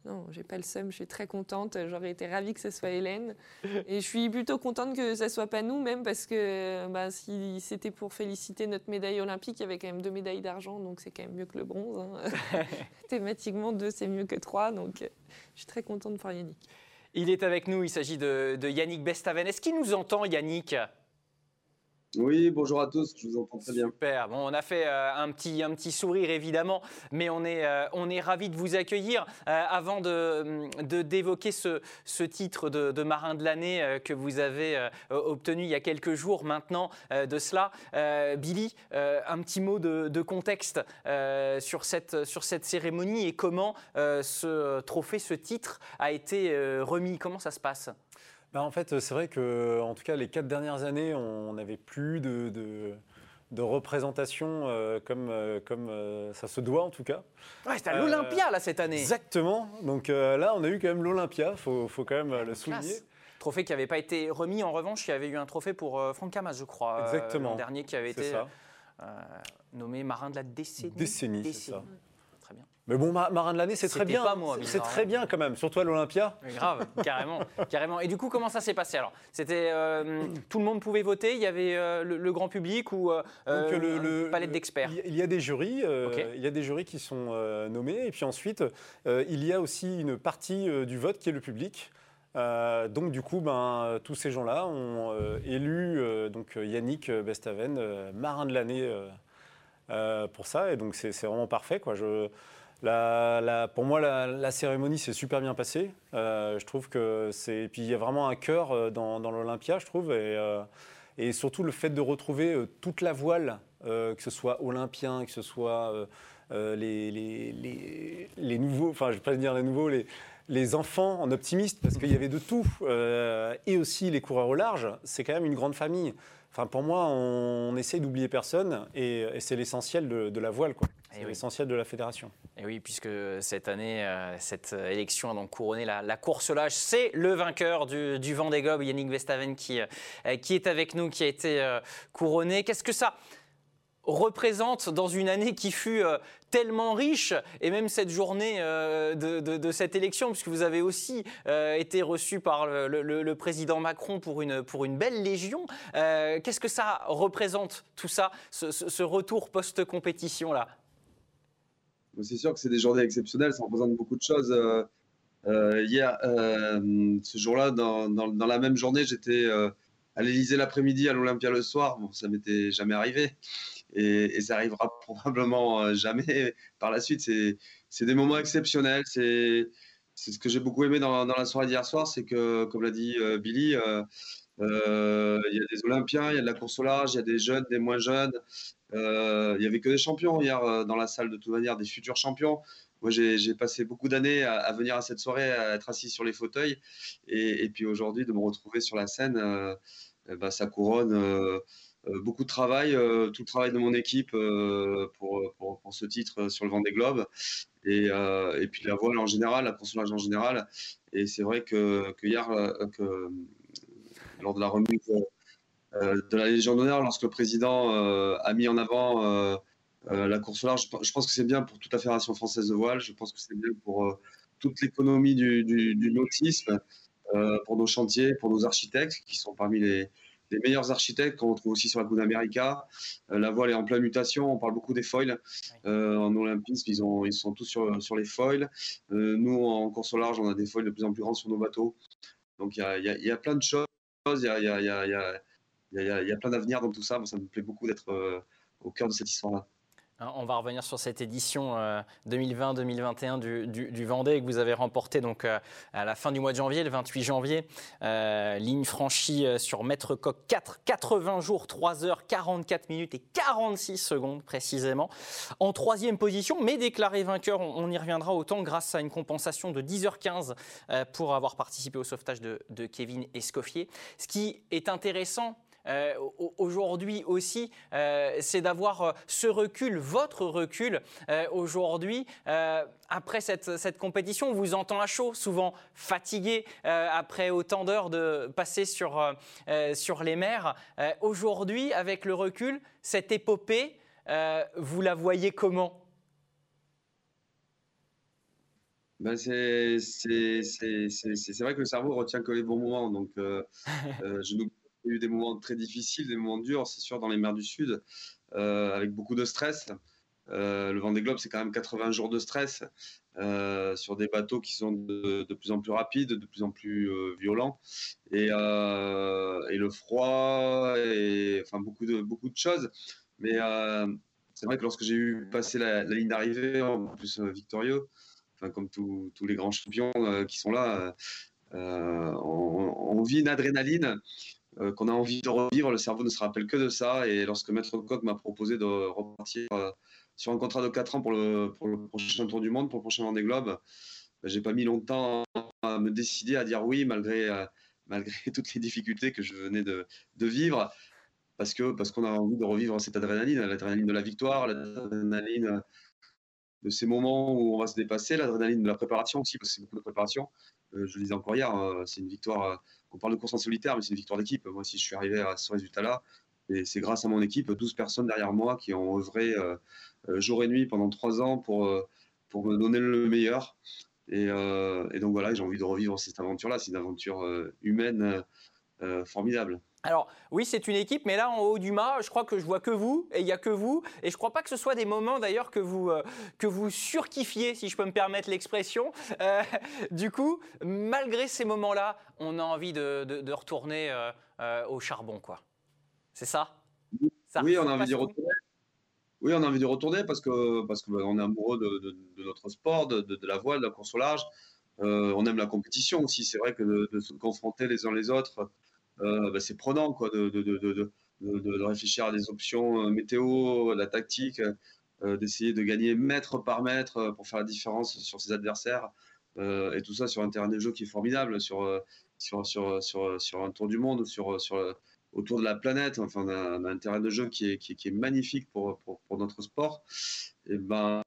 non, j'ai pas le seum, je suis très contente. J'aurais été ravie que ce soit Hélène. Et je suis plutôt contente que ce soit pas nous, même parce que bah, si c'était pour féliciter notre médaille olympique, il y avait quand même deux médailles d'argent, donc c'est quand même mieux que le bronze. Hein. Thématiquement, deux, c'est mieux que trois. Donc je suis très contente pour Yannick. Il est avec nous, il s'agit de, de Yannick Bestaven. Est-ce qu'il nous entend, Yannick? Oui, bonjour à tous, je vous entends très bien. Super, bon, on a fait euh, un, petit, un petit sourire évidemment, mais on est, euh, on est ravis de vous accueillir. Euh, avant de, d'évoquer ce, ce, titre de, marin de l'année que vous avez obtenu il y a quelques jours maintenant de cela, Billy, un petit mot de, de contexte sur, cette, sur cette cérémonie et comment ce trophée, ce titre a été remis, comment ça se passe? Bah, en fait, c'est vrai que, en tout cas, les quatre dernières années, on n'avait plus de, de, représentation euh, comme, euh, comme euh, ça se doit, en tout cas. Ouais, c'était à l'Olympia, là, cette année. Exactement. Donc là, on a eu quand même l'Olympia, il faut, faut, quand même le souligner. Trophée qui n'avait pas été remis. En revanche, il y avait eu un trophée pour Franck Hamas, je crois. Exactement. Le dernier qui avait été nommé marin de la décennie. Décennie, c'est ça. Mais bon, marin de l'année, c'est très bien. Pas moi, c'est très bien quand même, surtout à l'Olympia. Grave, carrément, carrément. Et du coup, comment ça s'est passé alors? C'était euh, tout le monde pouvait voter? Il y avait euh, le, grand public ou euh, le, palette d'experts? Il y a des jurys, il y a des jurys qui sont nommés, et puis ensuite, il y a aussi une partie du vote qui est le public. donc du coup, ben, tous ces gens-là ont élu donc Yannick Bestaven marin de l'année pour ça, et donc c'est vraiment parfait, quoi. Je, pour moi, la, cérémonie s'est super bien passée. Euh, je trouve que c'est. Puis il y a vraiment un cœur euh, dans, l'Olympia, je trouve. Et, euh, et, surtout le fait de retrouver toute la voile, que ce soit olympien, que ce soit les, nouveaux, enfin je ne vais pas dire les nouveaux, les, enfants en optimiste, parce qu'il y avait de tout, et aussi les coureurs au large, c'est quand même une grande famille. Enfin, pour moi, on, essaie d'oublier personne, et, c'est l'essentiel de, la voile. Quoi. C'est l'essentiel de la fédération. Et oui, puisque cette année, euh, cette élection a donc couronné la, course au large. C'est le vainqueur du, du Vendée Globe, Yannick Vestaven, qui, euh, qui est avec nous, qui a été euh, couronné. Qu'est-ce que ça représente dans une année qui fut tellement riche, et même cette journée de, cette élection, puisque vous avez aussi été reçu par le, président Macron pour une, pour une belle légion. Qu'est-ce que ça représente, tout ça, ce, ce retour post-compétition-là? C'est sûr que c'est des journées exceptionnelles, ça représente beaucoup de choses. Euh, euh, hier, euh, ce jour-là, dans, la même journée, j'étais à l'Elysée l'après-midi, à l'Olympia le soir. Bon, ça m'était jamais arrivé et, ça arrivera probablement jamais par la suite. C'est des moments exceptionnels. C'est ce que j'ai beaucoup aimé dans, la soirée d'hier soir, c'est que, comme l'a dit Billy, il y a des Olympiens, il y a de la course au large, il y a des jeunes, des moins jeunes, il n'y avait que des champions hier euh, dans la salle de toute manière, des futurs champions. Moi, j'ai passé beaucoup d'années à, venir à cette soirée, à être assis sur les fauteuils. Et, puis aujourd'hui, de me retrouver sur la scène, euh, bah, ça couronne beaucoup de travail, tout le travail de mon équipe pour, ce titre sur le Vendée Globe. Et, et puis la voile en général, la consolage en général. Et c'est vrai que, hier, lors de la remise euh, de la Légion d'honneur lorsque le président euh, a mis en avant euh, la course au large. Je pense que c'est bien pour toute la Fédération française de voile. Je pense que c'est bien pour toute l'économie du, nautisme, pour nos chantiers, pour nos architectes qui sont parmi les, meilleurs architectes qu'on trouve aussi sur la Coupe d'América. la voile est en pleine mutation. On parle beaucoup des foils. en olympisme, ils, ont, ils sont tous sur, sur les foils. nous, en course au large, on a des foils de plus en plus grands sur nos bateaux. Donc, il y a, y a, plein de choses. Il y a, y a il y, a, plein d'avenir dans tout ça. ça me plaît beaucoup d'être euh, au cœur de cette histoire-là. Hein, on va revenir sur cette édition 2020-2021 euh, du, Vendée que vous avez remporté donc euh, à la fin du mois de janvier, le 28 janvier. Ligne franchie sur Maître Coq 4, 80 jours, 3 heures, 44 minutes et 46 secondes précisément. En troisième position, mais déclaré vainqueur, on, y reviendra autant grâce à une compensation de 10h15 pour avoir participé au sauvetage de, de Kevin Escoffier. Ce qui est intéressant euh, aujourd'hui aussi, euh, c'est d'avoir euh, ce recul, votre recul aujourd'hui. après cette, compétition, on vous entend à chaud, souvent fatigué après autant d'heures de passer sur, sur les mers. aujourd'hui, avec le recul, cette épopée, vous la voyez comment? Ben c'est vrai que le cerveau retient que les bons moments. Donc, je a eu des moments très difficiles, des moments durs, c'est sûr, dans les mers du Sud, euh, avec beaucoup de stress. Euh, le Vendée Globe, c'est quand même 80 jours de stress euh, sur des bateaux qui sont de, plus en plus rapides, de plus en plus violents, et, le froid, et enfin beaucoup de beaucoup de choses. Mais c'est vrai que lorsque j'ai eu passé la, ligne d'arrivée, en plus victorieux, enfin comme tous les grands champions qui sont là, on, vit une adrénaline euh, qu'on a envie de revivre, le cerveau ne se rappelle que de ça. Et lorsque Maître Coq m'a proposé de repartir euh, sur un contrat de 4 ans pour le, prochain Tour du Monde, pour le prochain Vendée Globe, ben, j'ai pas mis longtemps à me décider à dire oui, malgré, euh, malgré toutes les difficultés que je venais de, de vivre. Parce que parce qu'on a envie de revivre cette adrénaline, l'adrénaline de la victoire, l'adrénaline de ces moments où on va se dépasser, l'adrénaline de la préparation aussi, parce que c'est beaucoup de préparation. Je le disais encore hier, c'est une victoire on parle de course en solitaire, mais c'est une victoire d'équipe. Moi, si je suis arrivé à ce résultat-là, c'est grâce à mon équipe, 12 personnes derrière moi qui ont œuvré euh, euh, jour et nuit pendant trois ans pour, euh, pour me donner le meilleur. Et, donc voilà, j'ai envie de revivre cette aventure-là. C'est une aventure humaine formidable. Alors oui, c'est une équipe, mais là en haut du mât, je crois que je vois que vous, et il n'y a que vous, et je crois pas que ce soit des moments d'ailleurs que vous euh, que vous surkiffiez, si je peux me permettre l'expression. Euh, du coup, malgré ces moments-là, on a envie de, retourner euh, au charbon, quoi. C'est ça, Oui, on a envie de retourner. Oui, on a envie de retourner parce que parce que bah, est amoureux de, notre sport, de, la voile, de la course au large. on aime la compétition aussi. C'est vrai que de, se confronter les uns les autres euh, bah, c'est prenant quoi, de, de, de, de, réfléchir à des options euh, météo, la tactique, euh, d'essayer de gagner mètre par mètre pour faire la différence sur ses adversaires. et tout ça sur un terrain de jeu qui est formidable, sur, sur, sur, sur, sur un tour du monde, sur, sur, autour de la planète. Enfin, un terrain de jeu qui est, qui, est magnifique pour, pour, pour, notre sport. Et ben,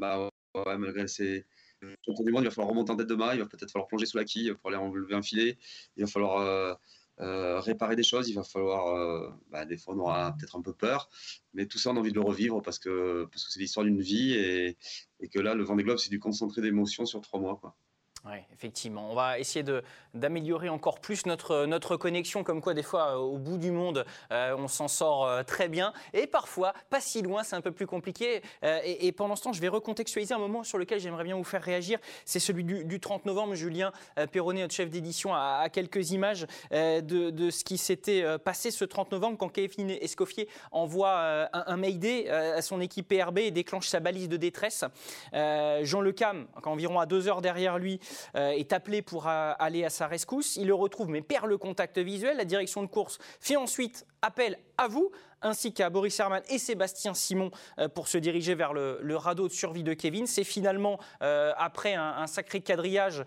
bah, malgré ces, il va falloir remonter en tête de main, il va peut-être falloir plonger sous la quille pour aller enlever un filet, il va falloir euh, euh, réparer des choses, il va falloir, euh, bah, des fois on aura peut-être un peu peur, mais tout ça on a envie de le revivre parce que parce que c'est l'histoire d'une vie et, et, que là le Vendée Globe c'est du concentré d'émotions sur trois mois. Quoi. Oui, effectivement. On va essayer d'améliorer encore plus notre, notre connexion, comme quoi des fois, euh, au bout du monde, euh, on s'en sort euh, très bien. Et parfois, pas si loin, c'est un peu plus compliqué. et, pendant ce temps, je vais recontextualiser un moment sur lequel j'aimerais bien vous faire réagir. C'est celui du, 30 novembre. Julien Perronnet, notre chef d'édition, a, quelques images de, ce qui s'était passé ce 30 novembre quand Kevin Escoffier envoie un, un, Mayday à son équipe PRB et déclenche sa balise de détresse. Jean Lecam, environ à deux heures derrière lui, est appelé pour aller à sa rescousse. Il le retrouve mais perd le contact visuel. La direction de course fait ensuite appel à vous ainsi qu'à Boris Herman et Sébastien Simon euh, pour se diriger vers le, radeau de survie de Kevin. C'est finalement, euh, après un, sacré quadrillage,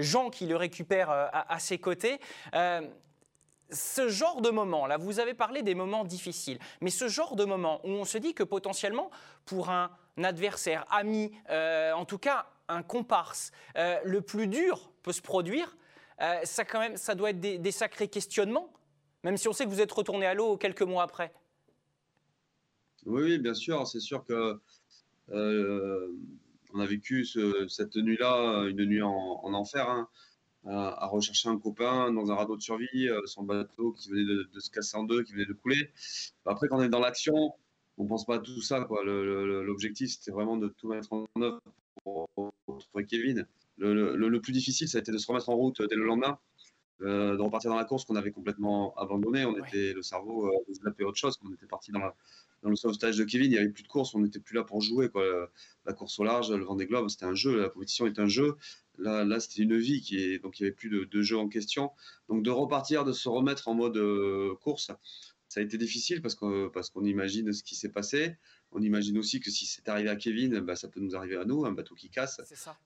Jean qui le récupère à, ses côtés ce genre de moment, là, vous avez parlé des moments difficiles, mais ce genre de moment où on se dit que potentiellement, pour un adversaire, ami, en tout cas un comparse, euh, le plus dur peut se produire, euh, ça, quand même, ça doit être des, sacrés questionnements, même si on sait que vous êtes retourné à l'eau quelques mois après. Oui, bien sûr. C'est sûr que euh, on a vécu cette nuit-là, une nuit en, enfer, hein, à, rechercher un copain dans un radeau de survie, son bateau qui venait de, se casser en deux, qui venait de couler. Après, quand on est dans l'action, on pense pas à tout ça. L'objectif, c'était vraiment de tout mettre en œuvre pour, trouver Kevin. Le, plus difficile, ça a été de se remettre en route dès le lendemain. de repartir dans la course qu'on avait complètement abandonnée. On était le cerveau euh, zappé autre chose. on était parti dans, dans le sauvetage de Kevin, il n'y avait plus de course, on n'était plus là pour jouer. Quoi. La course au large, le Vendée Globe, c'était un jeu, la compétition est un jeu. Là, là c'était une vie, qui est, donc il n'y avait plus de, de, jeu en question. Donc de repartir, de se remettre en mode course, ça a été difficile parce qu'on parce qu'on imagine ce qui s'est passé. On imagine aussi que si c'est arrivé à Kevin, bah, ça peut nous arriver à nous, un bateau qui casse.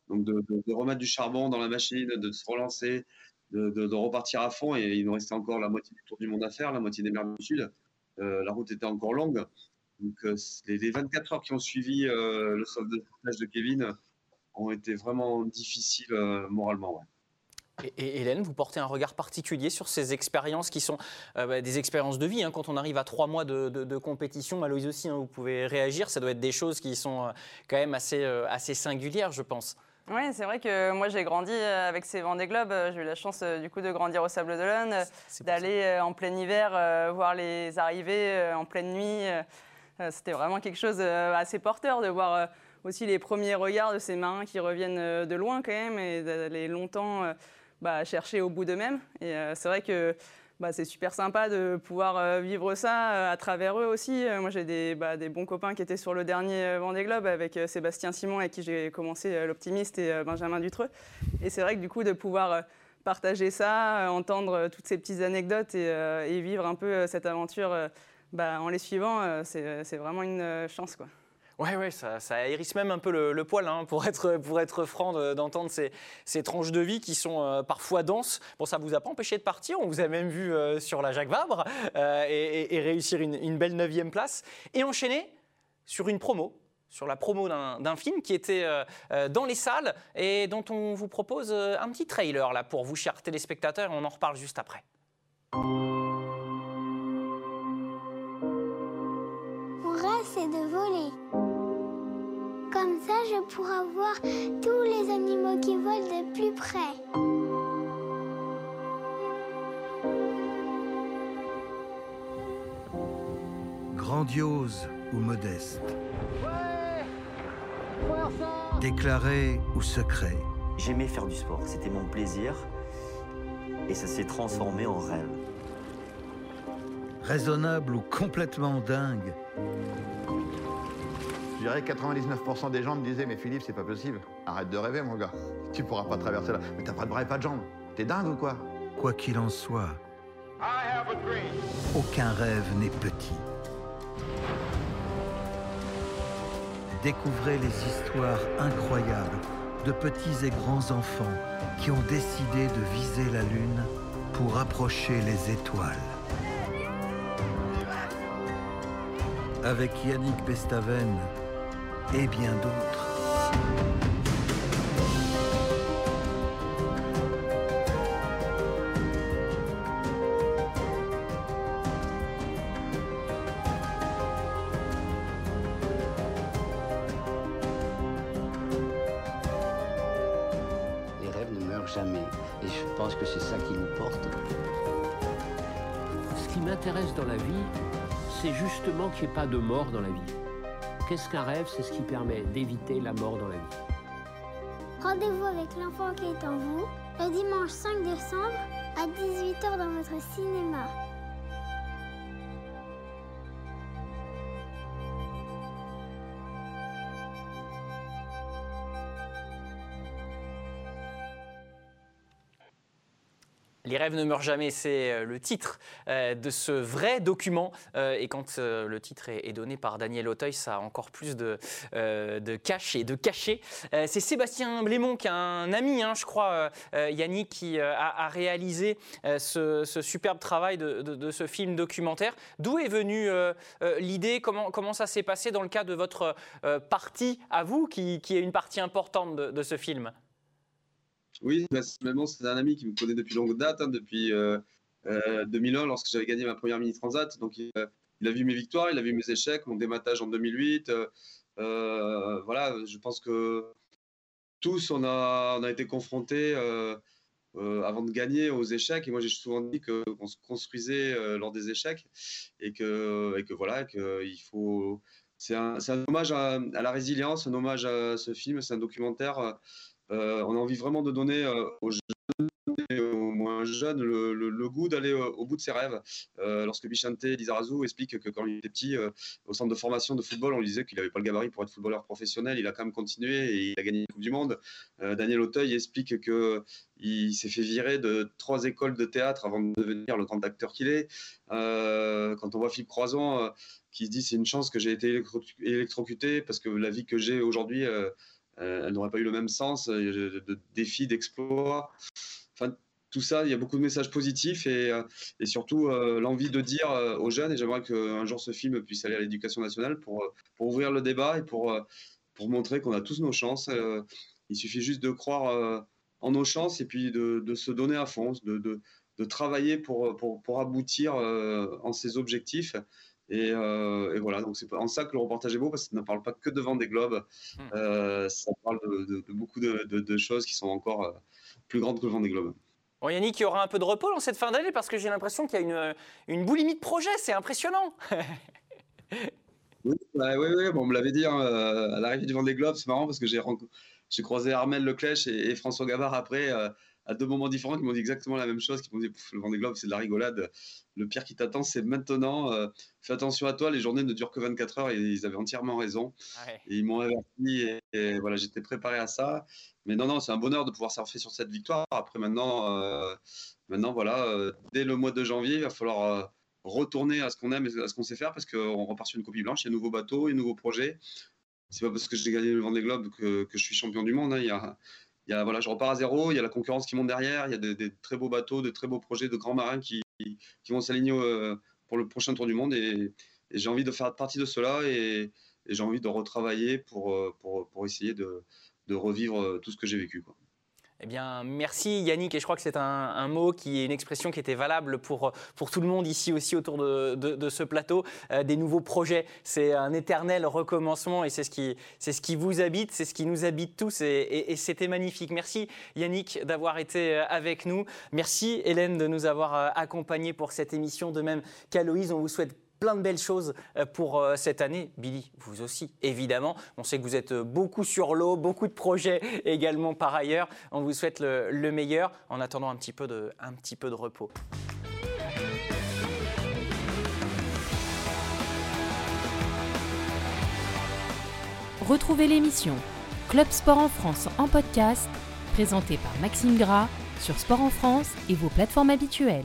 Donc de, remettre du charbon dans la machine, de se relancer, de, repartir à fond. Et il nous restait encore la moitié du tour du monde à faire, la moitié des mers du Sud. Euh, la route était encore longue. Donc euh, les, 24 heures qui ont suivi euh, le sauvetage de Kevin ont été vraiment difficiles moralement. Et, Hélène, vous portez un regard particulier sur ces expériences qui sont euh, bah, des expériences de vie. Hein. Quand on arrive à trois mois de, compétition, Aloïs aussi, hein, vous pouvez réagir. Ça doit être des choses qui sont euh, quand même assez, euh, assez singulières, je pense. Oui, c'est vrai que moi j'ai grandi avec ces Vendée Globes. J'ai eu la chance du coup de grandir au Sable d'Olonne, d'aller en plein hiver voir les arrivées en pleine nuit. C'était vraiment quelque chose assez porteur de voir aussi les premiers regards de ces marins qui reviennent de loin quand même et d'aller longtemps bah, chercher au bout d'eux-mêmes. Et euh, c'est vrai que bah, c'est super sympa de pouvoir euh, vivre ça euh, à travers eux aussi. moi, j'ai des, bah, des, bons copains qui étaient sur le dernier Vendée Globe avec Sébastien Simon, avec qui j'ai commencé l'Optimiste, et Benjamin Dutreux. Et c'est vrai que du coup, de pouvoir partager ça, entendre toutes ces petites anecdotes et, vivre un peu cette aventure en les suivant, c'est vraiment une chance. quoi. Ouais, ouais, ça, hérisse même un peu le, poil, hein, pour, être, pour être franc, d'entendre ces, ces, tranches de vie qui sont euh, parfois denses. Bon, ça vous a pas empêché de partir, on vous a même vu euh, sur la Jacques Vabre euh, et, réussir une, une belle neuvième place. Et enchaîner sur une promo, sur la promo d'un film qui était dans les salles et dont on vous propose un petit trailer là pour vous, chers téléspectateurs, et on en reparle juste après. Mon rêve, c'est de voler. Comme ça, je pourrai voir tous les animaux qui volent de plus près. Grandiose ou modeste. Déclaré ou secret. J'aimais faire du sport, c'était mon plaisir. Et ça s'est transformé en rêve. Raisonnable ou complètement dingue je dirais 99% des gens me disaient Mais Philippe, c'est pas possible. Arrête de rêver, mon gars. Tu pourras pas traverser là. Mais t'as pas de bras et pas de jambes. T'es dingue ou quoi? Quoi qu'il en soit, aucun rêve n'est petit. Découvrez les histoires incroyables de petits et grands enfants qui ont décidé de viser la Lune pour approcher les étoiles. Avec Yannick Bestaven, et bien d'autres. Les rêves ne meurent jamais et je pense que c'est ça qui nous porte. Ce qui m'intéresse dans la vie, c'est justement qu'il n'y ait pas de mort dans la vie. Qu'est-ce qu'un rêve? C'est ce qui permet d'éviter la mort dans la vie. Rendez-vous avec l'enfant qui est en vous le dimanche 5 décembre à 18h dans votre cinéma. Les rêves ne meurent jamais, c'est euh, le titre euh, de ce vrai document. Euh, et quand le titre est donné par Daniel Auteuil, ça a encore plus de, de et de cachet. C'est Sébastien Blémont, qui est un ami, hein, je crois, Yannick, qui a, réalisé ce, superbe travail de, ce film documentaire. D'où est venue l'idée? Comment, comment ça s'est passé dans le cas de votre partie à vous, qui, est une partie importante de ce film? Oui, c'est un ami qui me connaît depuis longue date, hein, depuis euh, 2001, euh, lorsque j'avais gagné ma première mini transat. Donc, il, a vu mes victoires, il a vu mes échecs, mon dématage en 2008. Euh, euh, voilà, je pense que tous, on a, été confrontés avant de gagner aux échecs. Et moi, j'ai souvent dit qu'on se construisait lors des échecs et que, voilà, qu'il faut. C'est un, hommage à, la résilience, un hommage à ce film. C'est un documentaire euh, on a envie vraiment de donner euh, aux jeunes et aux moins un jeune le, goût d'aller au, bout de ses rêves. lorsque Bichante Lizarazu explique que quand il était petit, au centre de formation de football, on lui disait qu'il n'avait pas le gabarit pour être footballeur professionnel. Il a quand même continué et il a gagné la Coupe du Monde. Daniel Auteuil explique que il s'est fait virer de trois écoles de théâtre avant de devenir le grand acteur qu'il est. quand on voit Philippe Croison qui se dit c'est une chance que j'ai été électrocuté parce que la vie que j'ai aujourd'hui, euh, euh, elle n'aurait pas eu le même sens, euh, de, défis, d'exploits. Enfin, tout ça, il y a beaucoup de messages positifs et, et surtout l'envie de dire aux jeunes, et j'aimerais qu'un jour ce film puisse aller à l'éducation nationale pour, ouvrir le débat et pour, montrer qu'on a tous nos chances. il suffit juste de croire en nos chances et puis de, de se donner à fond, de, de, de travailler pour aboutir en ses objectifs. Euh, et, voilà, donc c'est en ça que le reportage est beau, parce ça ne parle pas que de des globes. Hmm. euh, ça parle de, beaucoup de, choses qui sont encore euh, plus grandes que le des globes. Bon, Yannick, il y aura un peu de repos dans cette fin d'année, parce que j'ai l'impression qu'il y a une, une boulimie de projet, c'est impressionnant. Oui, bah, oui, oui bon, on me l'avait dit hein, à l'arrivée du Vendée Globe, c'est marrant parce que j'ai, j'ai croisé Armel Leclèche et, et François Gavard après à deux moments différents qui m'ont dit exactement la même chose, qui m'ont dit le Vendée Globe c'est de la rigolade, le pire qui t'attend c'est maintenant, euh, fais attention à toi, les journées ne durent que 24 heures et ils avaient entièrement raison. Et ils m'ont averti et, voilà, j'étais préparé à ça. Mais non, non, c'est un bonheur de pouvoir surfer sur cette victoire. Après maintenant, euh, maintenant voilà, euh, dès le mois de janvier, il va falloir retourner à ce qu'on aime et à ce qu'on sait faire parce qu'on repart sur une copie blanche, il y a un nouveau bateau, un nouveau projet. C'est pas parce que j'ai gagné le Vendée Globe que, que je suis champion du monde. Hein. Il y a voilà, je repars à zéro, il y a la concurrence qui monte derrière, il y a des, très beaux bateaux, de très beaux projets de grands marins qui, vont s'aligner euh, pour le prochain Tour du Monde. Et, j'ai envie de faire partie de cela et, j'ai envie de retravailler pour, euh, essayer de, revivre euh, tout ce que j'ai vécu. Eh bien, merci Yannick, et je crois que c'est un, mot qui est une expression qui était valable pour, pour tout le monde ici aussi autour de, ce plateau. Euh, des nouveaux projets, c'est un éternel recommencement et c'est ce qui, ce qui vous habite, c'est ce qui nous habite tous et, et, c'était magnifique. Merci Yannick d'avoir été euh, avec nous. Merci Hélène de nous avoir euh, accompagnés pour cette émission. De même qu'Aloïse, on vous souhaite plein de belles choses euh, pour euh, cette année. Billy, vous aussi, évidemment. On sait que vous êtes euh, beaucoup sur l'eau, beaucoup de projets également par ailleurs. On vous souhaite le, meilleur en attendant un petit peu de, un petit peu de repos. Retrouvez l'émission Club Sport en France en podcast, présentée par Maxime Gras sur Sport en France et vos plateformes habituelles.